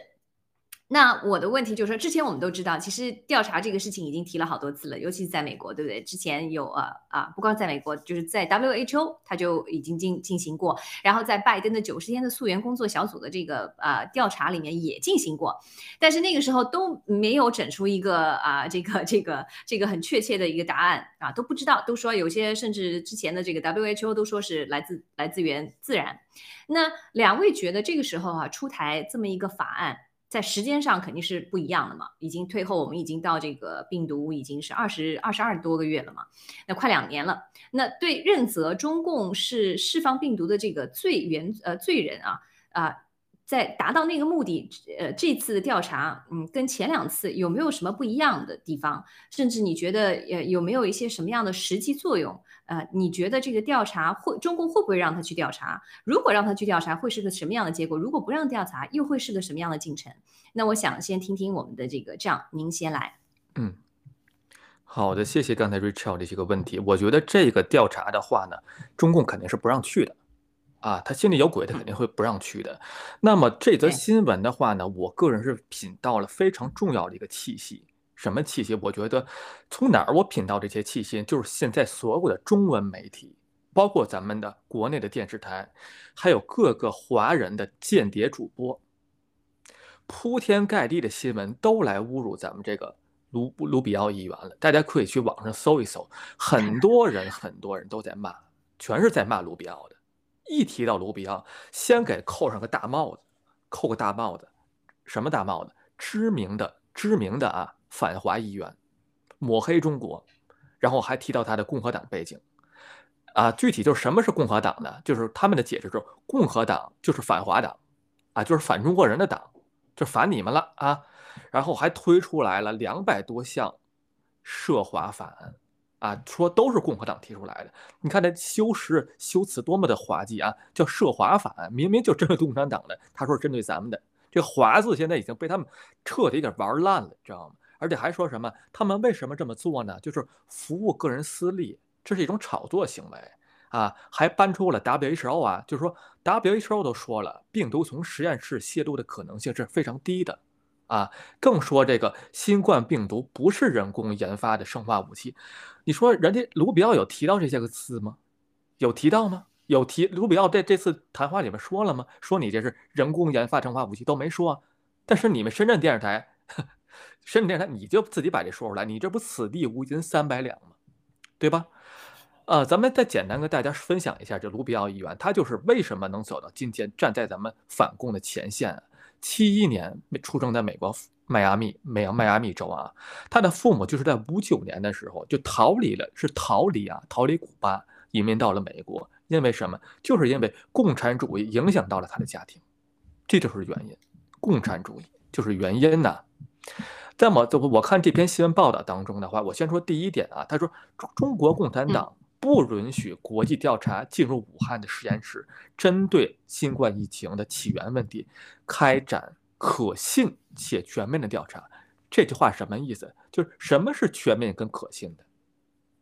那我的问题就是说，之前我们都知道，其实调查这个事情已经提了好多次了，尤其是在美国，对不对？之前有呃啊，不光在美国，就是在 WHO，它就已经进进行过，然后在拜登的九十天的溯源工作小组的这个呃调查里面也进行过，但是那个时候都没有整出一个啊这个这个这个很确切的一个答案啊，都不知道，都说有些甚至之前的这个 WHO 都说是来自来自源自然。那两位觉得这个时候啊出台这么一个法案？在时间上肯定是不一样的嘛，已经退后，我们已经到这个病毒已经是二十二十二多个月了嘛，那快两年了。那对认责中共是释放病毒的这个罪原呃罪人啊啊。在达到那个目的，呃，这次的调查，嗯，跟前两次有没有什么不一样的地方？甚至你觉得，呃，有没有一些什么样的实际作用？呃，你觉得这个调查会，中共会不会让他去调查？如果让他去调查，会是个什么样的结果？如果不让调查，又会是个什么样的进程？那我想先听听我们的这个，这样您先来。嗯，好的，谢谢刚才 Richard 的这个问题。我觉得这个调查的话呢，中共肯定是不让去的。啊，他心里有鬼，他肯定会不让去的。那么这则新闻的话呢，我个人是品到了非常重要的一个气息。什么气息？我觉得从哪儿我品到这些气息，就是现在所有的中文媒体，包括咱们的国内的电视台，还有各个华人的间谍主播，铺天盖地的新闻都来侮辱咱们这个卢卢比奥议员了。大家可以去网上搜一搜，很多人很多人都在骂，全是在骂卢比奥的。一提到卢比奥，先给扣上个大帽子，扣个大帽子，什么大帽子？知名的、知名的啊，反华议员，抹黑中国，然后还提到他的共和党背景，啊，具体就是什么是共和党呢？就是他们的解释就是共和党就是反华党，啊，就是反中国人的党，就反你们了啊，然后还推出来了两百多项涉华法案。啊，说都是共和党提出来的，你看这修饰修辞多么的滑稽啊！叫涉华法，明明就针对共产党的，他说针对咱们的，这“华”字现在已经被他们彻底给玩烂了，知道吗？而且还说什么，他们为什么这么做呢？就是服务个人私利，这是一种炒作行为啊！还搬出了 WHO 啊，就是说 WHO 都说了，病毒从实验室泄露的可能性是非常低的。啊，更说这个新冠病毒不是人工研发的生化武器，你说人家卢比奥有提到这些个词吗？有提到吗？有提卢比奥在这次谈话里面说了吗？说你这是人工研发生化武器都没说，但是你们深圳电视台，深圳电视台你就自己把这说出来，你这不此地无银三百两吗？对吧？呃，咱们再简单跟大家分享一下，这卢比奥议员他就是为什么能走到今天，站在咱们反共的前线。七一年出生在美国迈阿密，迈迈阿密州啊，他的父母就是在五九年的时候就逃离了，是逃离啊，逃离古巴，移民到了美国。因为什么？就是因为共产主义影响到了他的家庭，这就是原因。共产主义就是原因呐。那么，我我看这篇新闻报道当中的话，我先说第一点啊，他说中中国共产党。不允许国际调查进入武汉的实验室，针对新冠疫情的起源问题开展可信且全面的调查。这句话什么意思？就是什么是全面跟可信的？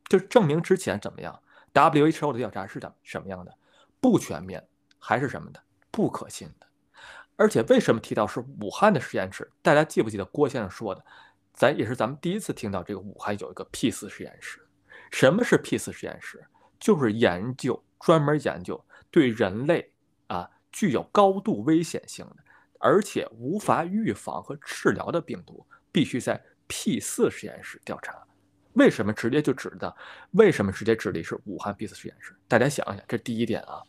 就是证明之前怎么样？WHO 的调查是怎什么样的？不全面还是什么的？不可信的。而且为什么提到是武汉的实验室？大家记不记得郭先生说的？咱也是咱们第一次听到这个武汉有一个 P 四实验室。什么是 P 四实验室？就是研究专门研究对人类啊具有高度危险性的，而且无法预防和治疗的病毒。必须在 P 四实验室调查，为什么直接就指的？为什么直接指的是武汉 P 四实验室？大家想一想，这第一点啊。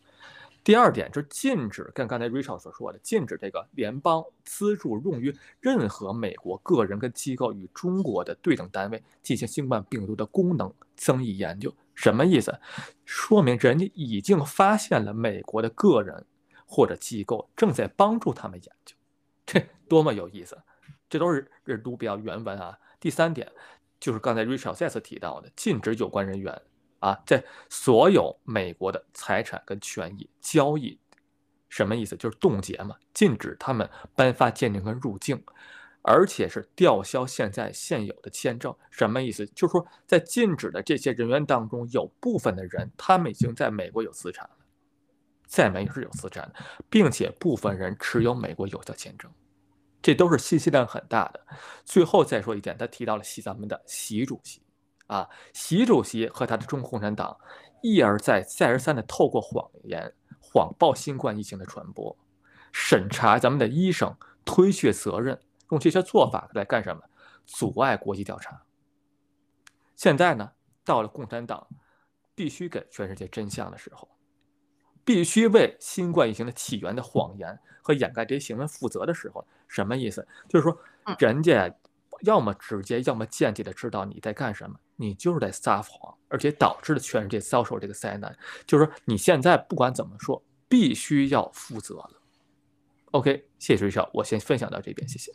第二点就是禁止，跟刚才 Rachel 所说的，禁止这个联邦资助用于任何美国个人跟机构与中国的对等单位进行新冠病毒的功能增益研究。什么意思？说明人家已经发现了美国的个人或者机构正在帮助他们研究，这多么有意思！这都是是读比较原文啊。第三点就是刚才 Rachel 再次提到的，禁止有关人员啊在所有美国的财产跟权益交易，什么意思？就是冻结嘛，禁止他们颁发鉴定跟入境，而且是吊销现在现有的签证。什么意思？就是说在禁止的这些人员当中，有部分的人他们已经在美国有资产了，在美是有资产的，并且部分人持有美国有效签证。这都是信息量很大的。最后再说一点，他提到了习咱们的习主席啊，习主席和他的中国共产党一而再、再而三的透过谎言谎报新冠疫情的传播，审查咱们的医生，推卸责任，用这些做法来干什么？阻碍国际调查。现在呢，到了共产党必须给全世界真相的时候。必须为新冠疫情的起源的谎言和掩盖这些行为负责的时候，什么意思？就是说，人家要么直接，要么间接的知道你在干什么，你就是在撒谎，而且导致了全世界遭受这个灾难。就是说，你现在不管怎么说，必须要负责了。OK，谢谢学校，我先分享到这边，谢谢。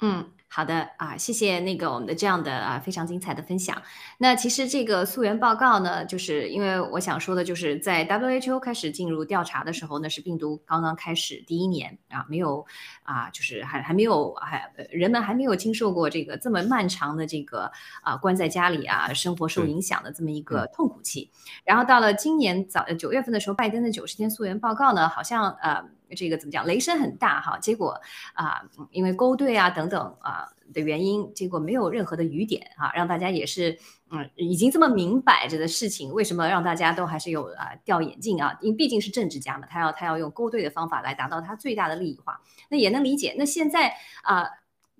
嗯。好的啊，谢谢那个我们的这样的啊非常精彩的分享。那其实这个溯源报告呢，就是因为我想说的，就是在 WHO 开始进入调查的时候呢，是病毒刚刚开始第一年啊，没有啊，就是还还没有还人们还没有经受过这个这么漫长的这个啊关在家里啊生活受影响的这么一个痛苦期。然后到了今年早九月份的时候，拜登的九十天溯源报告呢，好像呃。这个怎么讲？雷声很大哈，结果啊，因为勾兑啊等等啊的原因，结果没有任何的雨点啊，让大家也是嗯，已经这么明摆着的事情，为什么让大家都还是有啊掉眼镜啊？因为毕竟是政治家嘛，他要他要用勾兑的方法来达到他最大的利益化，那也能理解。那现在啊，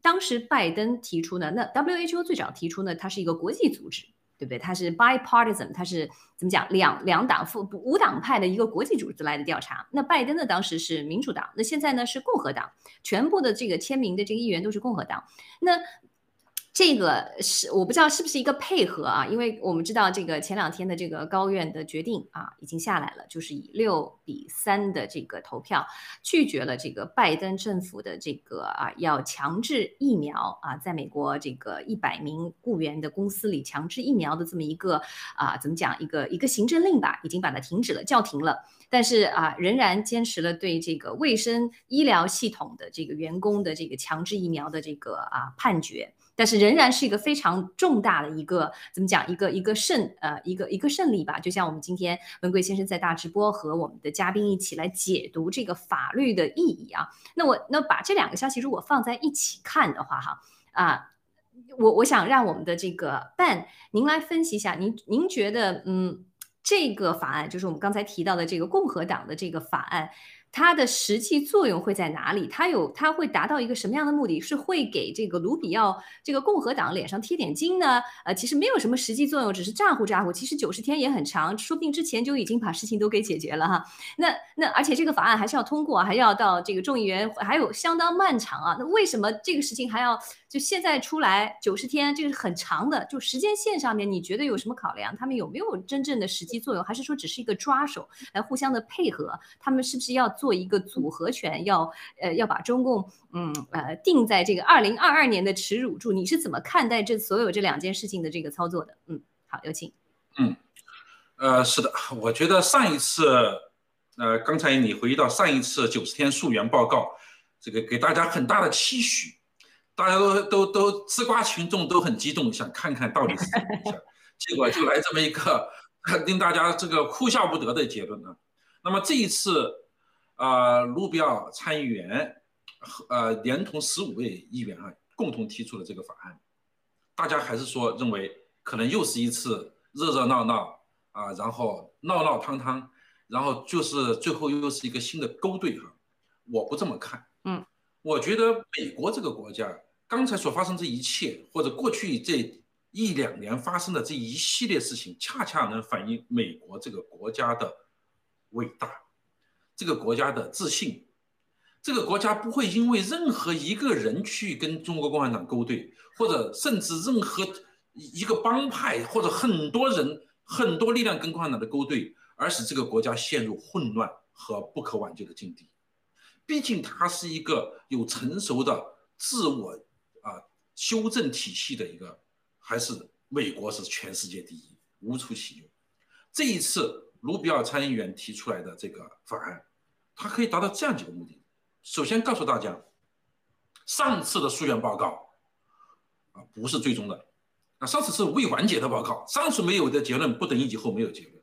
当时拜登提出呢，那 WHO 最早提出呢，它是一个国际组织。对不对？它是 bipartisan，它是怎么讲？两两党副五党派的一个国际组织来的调查。那拜登呢？当时是民主党，那现在呢是共和党，全部的这个签名的这个议员都是共和党。那。这个是我不知道是不是一个配合啊，因为我们知道这个前两天的这个高院的决定啊已经下来了，就是以六比三的这个投票拒绝了这个拜登政府的这个啊要强制疫苗啊在美国这个一百名雇员的公司里强制疫苗的这么一个啊怎么讲一个一个行政令吧，已经把它停止了，叫停了。但是啊仍然坚持了对这个卫生医疗系统的这个员工的这个强制疫苗的这个啊判决。但是仍然是一个非常重大的一个怎么讲一个一个胜呃一个一个胜利吧，就像我们今天文贵先生在大直播和我们的嘉宾一起来解读这个法律的意义啊。那我那把这两个消息如果放在一起看的话哈啊，我我想让我们的这个 Ben 您来分析一下，您您觉得嗯这个法案就是我们刚才提到的这个共和党的这个法案。它的实际作用会在哪里？它有，它会达到一个什么样的目的？是会给这个卢比奥这个共和党脸上贴点金呢？呃，其实没有什么实际作用，只是咋呼咋呼。其实九十天也很长，说不定之前就已经把事情都给解决了哈。那那而且这个法案还是要通过，还要到这个众议员，还有相当漫长啊。那为什么这个事情还要？就现在出来九十天，这个是很长的，就时间线上面，你觉得有什么考量？他们有没有真正的实际作用？还是说只是一个抓手来互相的配合？他们是不是要做一个组合拳？要呃要把中共嗯呃定在这个二零二二年的耻辱柱？你是怎么看待这所有这两件事情的这个操作的？嗯，好，有请。嗯，呃，是的，我觉得上一次呃，刚才你回忆到上一次九十天溯源报告，这个给大家很大的期许，大家都都都吃瓜群众都很激动，想看看到底是怎么回事，结果就来这么一个 令大家这个哭笑不得的结论啊。那么这一次，啊，卢比奥参议员和呃连同十五位议员啊，共同提出了这个法案，大家还是说认为可能又是一次热热闹闹啊，然后闹闹汤汤。然后就是最后又是一个新的勾兑哈，我不这么看，嗯，我觉得美国这个国家刚才所发生这一切，或者过去这一两年发生的这一系列事情，恰恰能反映美国这个国家的伟大，这个国家的自信，这个国家不会因为任何一个人去跟中国共产党勾兑，或者甚至任何一个帮派或者很多人很多力量跟共产党的勾兑。而使这个国家陷入混乱和不可挽救的境地。毕竟它是一个有成熟的自我修正体系的一个，还是美国是全世界第一，无出其右。这一次卢比奥参议员提出来的这个法案，它可以达到这样几个目的：首先告诉大家，上次的溯源报告啊不是最终的，啊上次是未完结的报告，上次没有的结论不等于以后没有结论。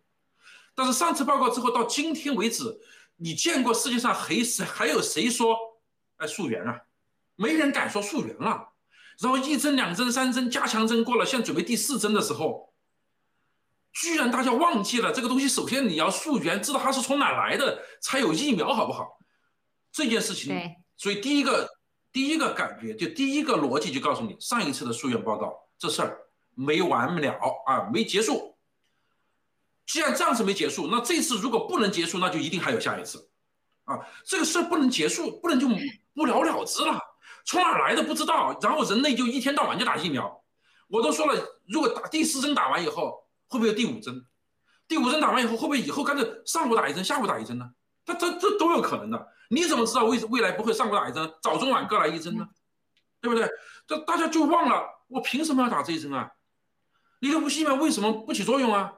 但是上次报告之后到今天为止，你见过世界上还谁还有谁说哎溯源啊？没人敢说溯源了。然后一针、两针、三针加强针过了，现在准备第四针的时候，居然大家忘记了这个东西。首先你要溯源，知道它是从哪来的，才有疫苗，好不好？这件事情，所以第一个第一个感觉就第一个逻辑就告诉你，上一次的溯源报告这事儿没完了啊，没结束。既然这样子没结束，那这次如果不能结束，那就一定还有下一次，啊，这个事儿不能结束，不能就不了了之了。从哪来的不知道，然后人类就一天到晚就打疫苗。我都说了，如果打第四针打完以后，会不会有第五针？第五针打完以后，会不会以后干脆上午打一针，下午打一针呢？这这这都有可能的。你怎么知道未未来不会上午打一针，早中晚各来一针呢？对不对？这大家就忘了，我凭什么要打这一针啊？你的无疫苗为什么不起作用啊？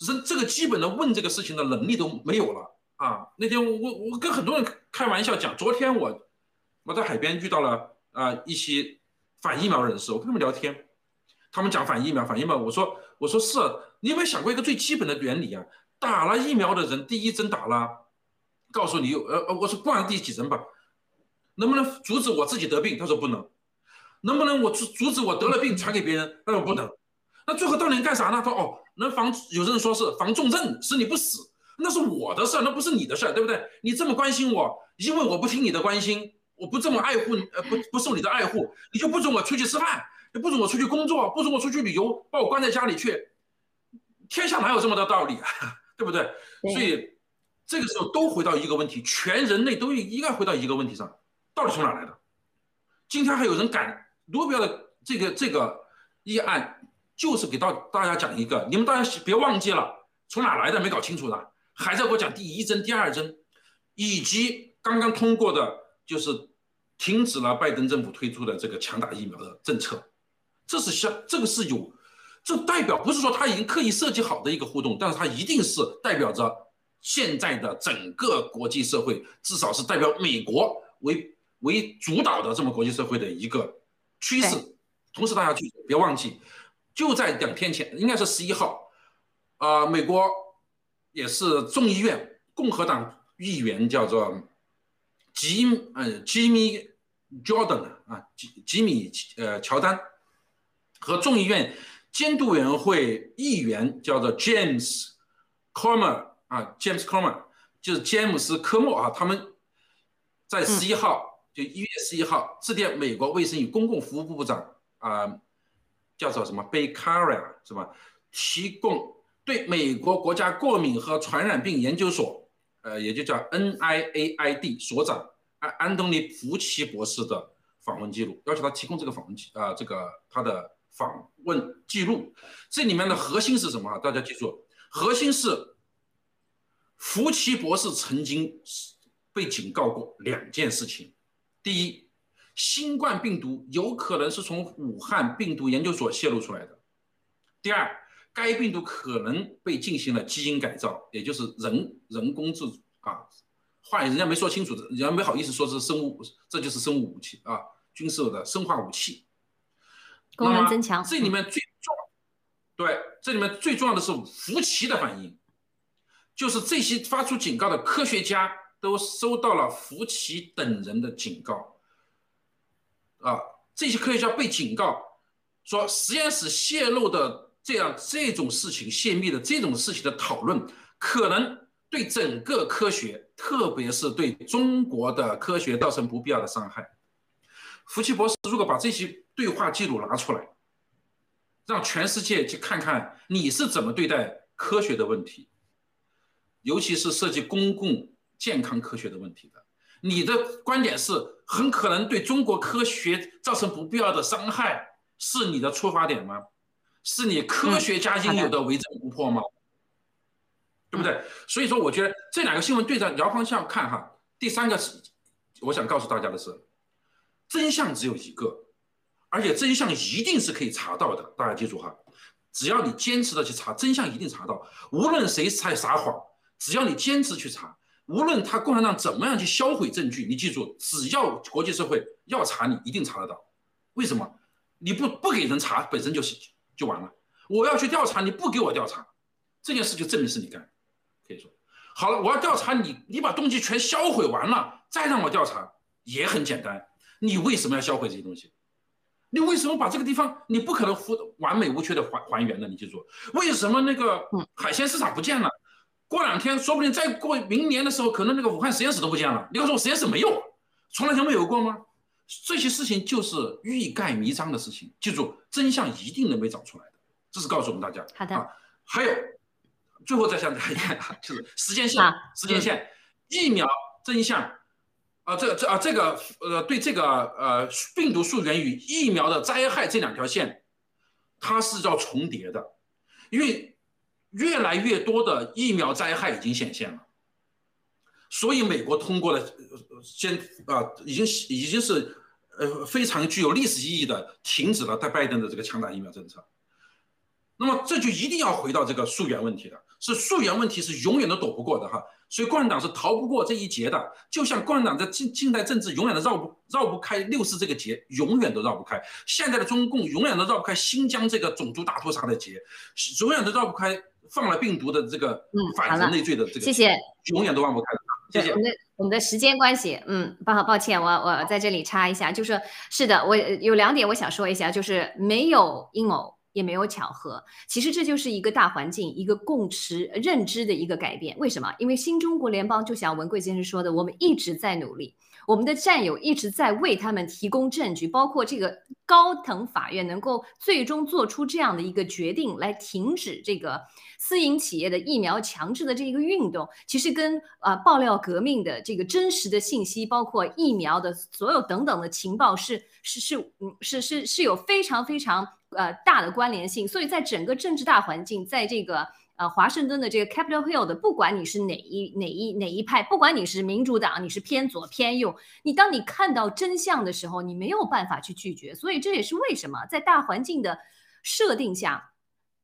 人这个基本的问这个事情的能力都没有了啊！那天我我跟很多人开玩笑讲，昨天我我在海边遇到了啊一些反疫苗人士，我跟他们聊天，他们讲反疫苗反疫苗，我说我说是，你有没有想过一个最基本的原理啊？打了疫苗的人第一针打了，告诉你呃呃，我说不管第几针吧，能不能阻止我自己得病？他说不能，能不能我阻阻止我得了病传给别人？他说不能。那最后到底干啥呢？他说哦。能防，有人说是防重症，使你不死，那是我的事儿，那不是你的事儿，对不对？你这么关心我，因为我不听你的关心，我不这么爱护你，呃，不不受你的爱护，你就不准我出去吃饭，你不准我出去工作，不准我出去旅游，把我关在家里去，天下哪有这么多道理啊？对不对？所以这个时候都回到一个问题，全人类都应该回到一个问题上，到底从哪来的？今天还有人敢罗比奥的这个这个议案？就是给到大家讲一个，你们大家别忘记了从哪来的没搞清楚的，还在给我讲第一针、第二针，以及刚刚通过的，就是停止了拜登政府推出的这个强打疫苗的政策，这是相这个是有，这代表不是说他已经刻意设计好的一个互动，但是它一定是代表着现在的整个国际社会，至少是代表美国为为主导的这么国际社会的一个趋势。同时大家记住，别忘记。就在两天前，应该是十一号，啊，美国也是众议院共和党议员叫做吉，嗯，吉米 Jordan 啊，吉吉米呃乔丹和众议院监督委员会议员叫做 James c o r m e r 啊，James c o r m e r 就是詹姆斯科莫啊，他们在十一号，就一月十一号致电美国卫生与公共服务部部长啊。叫做什么 b a c a r i a 是吧？提供对美国国家过敏和传染病研究所，呃，也就叫 NIAID 所长安安东尼福奇博士的访问记录，要求他提供这个访问记啊，这个他的访问记录。这里面的核心是什么啊？大家记住，核心是福奇博士曾经被警告过两件事情，第一。新冠病毒有可能是从武汉病毒研究所泄露出来的。第二，该病毒可能被进行了基因改造，也就是人人工制啊，话人家没说清楚，人家没好意思说是生物，这就是生物武器啊，军事的生化武器。功能增强。这里面最重，对，这里面最重要的是福奇的反应，就是这些发出警告的科学家都收到了福奇等人的警告，啊，这些科学家被警告说实验室泄露的这样这种事情泄密的这种事情的讨论，可能对整个科学，特别是对中国的科学造成不必要的伤害。福奇博士如果把这些对话记录拿出来，让全世界去看看你是怎么对待科学的问题，尤其是涉及公共健康科学的问题的。你的观点是很可能对中国科学造成不必要的伤害，是你的出发点吗？是你科学家应有的为真不破吗？对不对？所以说，我觉得这两个新闻对着遥方向看哈。第三个是，我想告诉大家的是。真相只有一个，而且真相一定是可以查到的。大家记住哈，只要你坚持的去查，真相一定查到。无论谁在撒谎，只要你坚持去查，无论他共产党怎么样去销毁证据，你记住，只要国际社会要查你，一定查得到。为什么？你不不给人查，本身就是就完了。我要去调查，你不给我调查，这件事就证明是你干。可以说，好了，我要调查你，你把东西全销毁完了，再让我调查也很简单。你为什么要销毁这些东西？你为什么把这个地方你不可能复完美无缺的还还原的？你记住，为什么那个海鲜市场不见了？过两天说不定再过明年的时候，可能那个武汉实验室都不见了。你告诉我实验室没有？从来就没有过吗？这些事情就是欲盖弥彰的事情。记住，真相一定能被找出来的。这是告诉我们大家。好的。还有，最后再向大家讲，就是 时间线，时间线，疫苗真相。啊，这个这啊，这个呃，对这个呃，病毒溯源与疫苗的灾害这两条线，它是要重叠的，因为越来越多的疫苗灾害已经显现了，所以美国通过了先啊，已经已经是呃非常具有历史意义的停止了在拜登的这个强打疫苗政策，那么这就一定要回到这个溯源问题了，是溯源问题是永远都躲不过的哈。所以共产党是逃不过这一劫的，就像共产党在近近代政治永远都绕不绕不开六四这个劫，永远都绕不开。现在的中共永远都绕不开新疆这个种族大屠杀的劫，永远都绕不开放了病毒的这个反人类罪的这个。谢谢。永远都忘不开。谢谢。我们的我们的时间关系，嗯，不好抱歉，我我在这里插一下，就是是的，我有两点我想说一下，就是没有阴谋。也没有巧合，其实这就是一个大环境、一个共识认知的一个改变。为什么？因为新中国联邦就像文贵先生说的，我们一直在努力，我们的战友一直在为他们提供证据，包括这个高等法院能够最终做出这样的一个决定，来停止这个私营企业的疫苗强制的这一个运动。其实跟啊爆料革命的这个真实的信息，包括疫苗的所有等等的情报，是是是嗯是是是有非常非常。呃，大的关联性，所以在整个政治大环境，在这个呃华盛顿的这个 Capitol Hill 的，不管你是哪一哪一哪一派，不管你是民主党，你是偏左偏右，你当你看到真相的时候，你没有办法去拒绝。所以这也是为什么在大环境的设定下，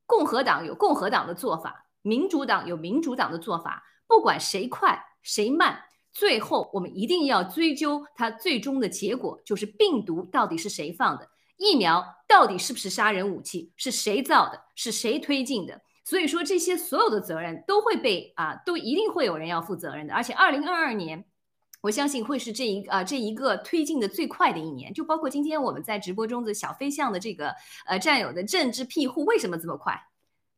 共和党有共和党的做法，民主党有民主党的做法，不管谁快谁慢，最后我们一定要追究它最终的结果，就是病毒到底是谁放的。疫苗到底是不是杀人武器？是谁造的？是谁推进的？所以说这些所有的责任都会被啊，都一定会有人要负责任的。而且二零二二年，我相信会是这一啊这一个推进的最快的一年。就包括今天我们在直播中的小飞象的这个呃战友的政治庇护，为什么这么快？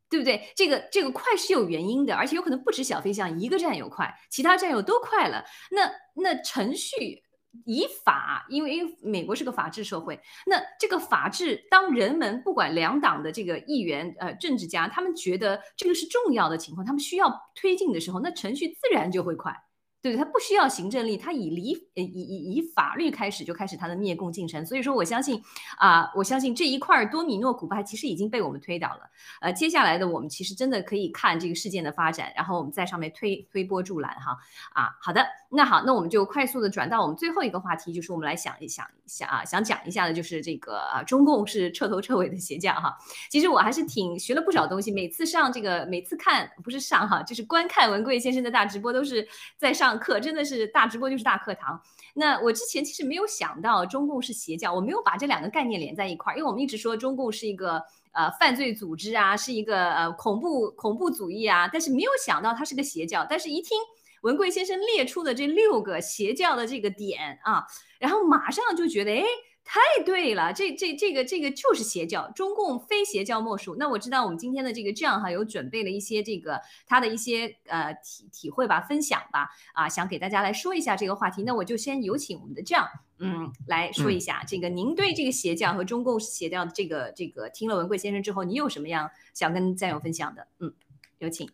对不对？这个这个快是有原因的，而且有可能不止小飞象一个战友快，其他战友都快了。那那程序。以法，因为因为美国是个法治社会，那这个法治，当人们不管两党的这个议员、呃政治家，他们觉得这个是重要的情况，他们需要推进的时候，那程序自然就会快，对？他不需要行政力，他以理呃以以以法律开始就开始他的灭共进程。所以说，我相信啊，我相信这一块多米诺骨牌其实已经被我们推倒了。呃，接下来的我们其实真的可以看这个事件的发展，然后我们在上面推推波助澜哈。啊，好的，那好，那我们就快速的转到我们最后一个话题，就是我们来想一想一下啊，想讲一下的就是这个啊，中共是彻头彻尾的邪教哈。其实我还是挺学了不少东西，每次上这个每次看不是上哈，就是观看文贵先生的大直播都是在上。课真的是大直播就是大课堂。那我之前其实没有想到中共是邪教，我没有把这两个概念连在一块儿，因为我们一直说中共是一个呃犯罪组织啊，是一个呃恐怖恐怖主义啊，但是没有想到它是个邪教。但是一听文贵先生列出的这六个邪教的这个点啊，然后马上就觉得哎。太对了，这这这个这个就是邪教，中共非邪教莫属。那我知道我们今天的这个这样哈，有准备了一些这个他的一些呃体体会吧，分享吧，啊，想给大家来说一下这个话题。那我就先有请我们的这样，嗯，来说一下这个您对这个邪教和中共邪教的这个这个听了文贵先生之后，你有什么样想跟战友分享的？嗯，有请。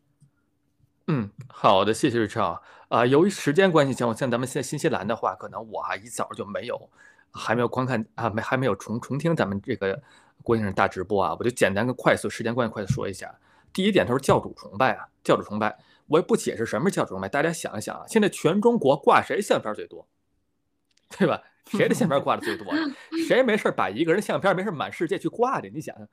嗯，好的，谢谢瑞超啊。由于时间关系，像像咱们现在新西兰的话，可能我啊一早就没有。还没有观看啊，没还没有重重听咱们这个郭先生大直播啊，我就简单跟快速时间关系快速说一下。第一点，他说教主崇拜啊，教主崇拜，我也不解释什么是教主崇拜，大家想一想啊，现在全中国挂谁相片最多，对吧？谁的相片挂的最多？谁没事把一个人相片没事满世界去挂去？你想想，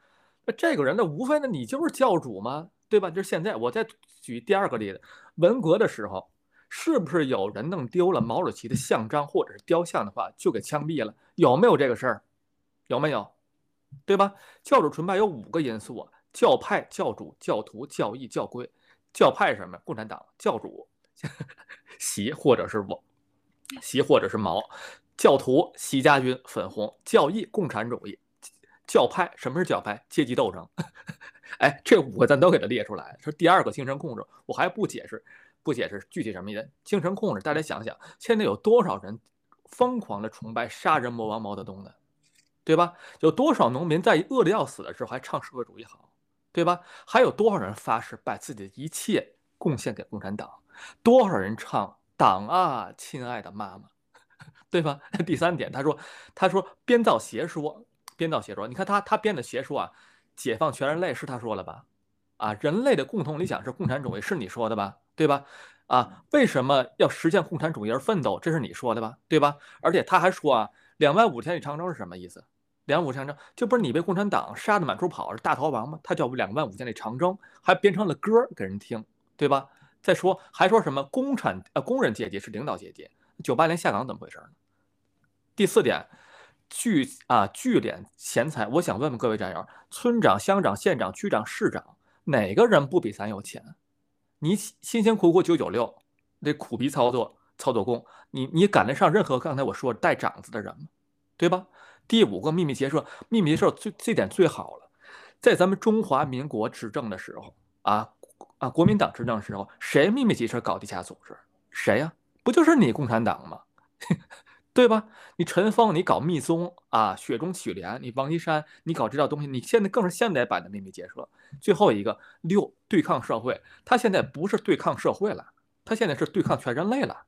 那这个人呢，无非呢你就是教主吗？对吧？就是现在，我再举第二个例子，文革的时候。是不是有人弄丢了毛主席的像章或者是雕像的话，就给枪毙了？有没有这个事儿？有没有？对吧？教主崇拜有五个因素：教派、教主、教徒、教义、教规。教派什么？共产党。教主，习或者是我，习或者是毛。教徒，习家军，粉红。教义，共产主义。教派，什么是教派？阶级斗争。哎，这五个咱都给他列出来。说第二个精神控制，我还不解释。不解释具体什么意思，精神控制。大家想想，现在有多少人疯狂的崇拜杀人魔王毛泽东呢，对吧？有多少农民在饿得要死的时候还唱社会主义好，对吧？还有多少人发誓把自己的一切贡献给共产党？多少人唱党啊，亲爱的妈妈，对吧？第三点，他说，他说编造邪说，编造邪说。你看他他编的邪说啊，解放全人类是他说了吧？啊，人类的共同理想是共产主义，是你说的吧？对吧？啊，为什么要实现共产主义而奋斗？这是你说的吧？对吧？而且他还说啊，两万五千里长征是什么意思？两万五千里长征，这不是你被共产党杀的满处跑是大逃亡吗？他叫两万五千里长征，还编成了歌给人听，对吧？再说还说什么工产呃工人阶级是领导阶级？九八年下岗怎么回事呢？第四点，聚啊聚敛钱财，我想问问各位战友，村长、乡长、县长、区长、市长，哪个人不比咱有钱？你辛辛苦苦九九六，那苦逼操作操作工，你你赶得上任何刚才我说带长子的人吗？对吧？第五个秘密结社，秘密结社最这点最好了，在咱们中华民国执政的时候啊啊，国民党执政的时候，谁秘密结社搞地下组织？谁呀？不就是你共产党吗？对吧？你陈峰，你搞密宗啊，雪中取莲；你王岐山，你搞这套东西，你现在更是现代版的秘密结社。最后一个六，对抗社会，他现在不是对抗社会了，他现在是对抗全人类了。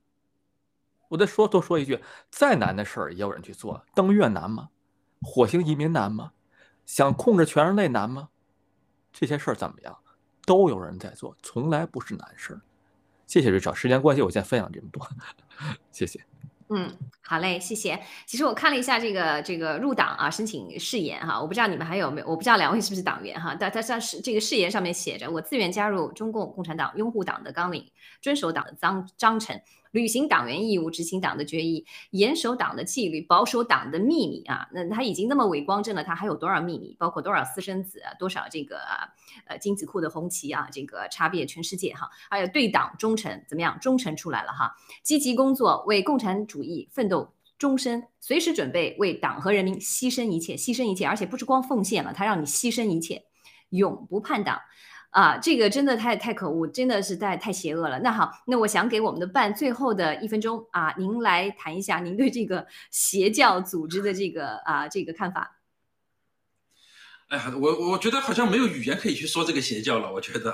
我再说多说一句，再难的事儿也有人去做，登月难吗？火星移民难吗？想控制全人类难吗？这些事儿怎么样？都有人在做，从来不是难事儿。谢谢瑞超，时间关系，我先分享这么多，谢谢。嗯，好嘞，谢谢。其实我看了一下这个这个入党啊，申请誓言哈，我不知道你们还有没有，我不知道两位是不是党员哈。但但是这个誓言上面写着，我自愿加入中共共产党，拥护党的纲领，遵守党的章章程。履行党员义务，执行党的决议，严守党的纪律，保守党的秘密啊！那他已经那么伟光正了，他还有多少秘密？包括多少私生子，多少这个呃精子库的红旗啊？这个差别全世界哈！还有对党忠诚，怎么样？忠诚出来了哈！积极工作，为共产主义奋斗终身，随时准备为党和人民牺牲一切，牺牲一切，而且不是光奉献了，他让你牺牲一切，永不叛党。啊，这个真的太太可恶，真的是太太邪恶了。那好，那我想给我们的办最后的一分钟啊，您来谈一下您对这个邪教组织的这个啊这个看法。哎呀，我我觉得好像没有语言可以去说这个邪教了。我觉得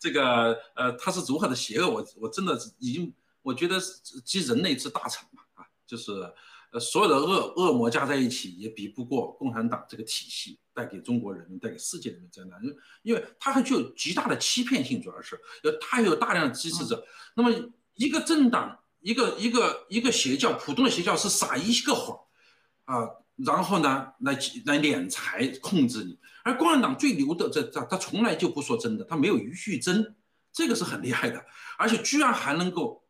这个呃，它是如何的邪恶，我我真的已经。我觉得是集人类之大成嘛，啊，就是呃所有的恶恶魔加在一起也比不过共产党这个体系带给中国人民、带给世界人民灾难，因为因为它还具有极大的欺骗性，主要是呃它有大量的支持者。那么一个政党、一个一个一个邪教，普通的邪教是撒一个谎啊，然后呢来来敛财控制你，而共产党最牛的这这他从来就不说真的，他没有余绪真。这个是很厉害的，而且居然还能够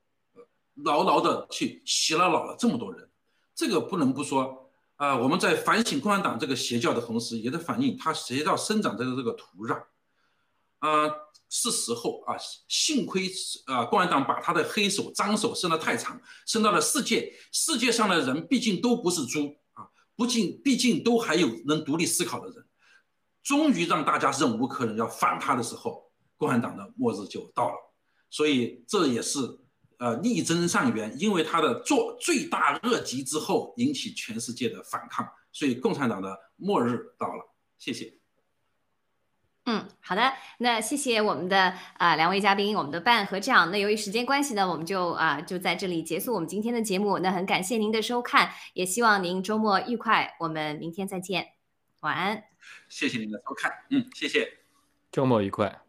牢牢的去洗了脑了这么多人，这个不能不说啊！我们在反省共产党这个邪教的同时，也在反映它邪教生长的这个土壤。啊，是时候啊！幸亏啊，共产党把他的黑手脏手伸得太长，伸到了世界。世界上的人毕竟都不是猪啊，不仅毕竟都还有能独立思考的人。终于让大家忍无可忍，要反他的时候。共产党的末日就到了，所以这也是呃力争上元，因为他的做罪大恶极之后引起全世界的反抗，所以共产党的末日到了。谢谢。嗯，好的，那谢谢我们的啊两位嘉宾，我们的办和长。那由于时间关系呢，我们就啊就在这里结束我们今天的节目。那很感谢您的收看，也希望您周末愉快。我们明天再见，晚安。谢谢您的收看，嗯，谢谢，周末愉快。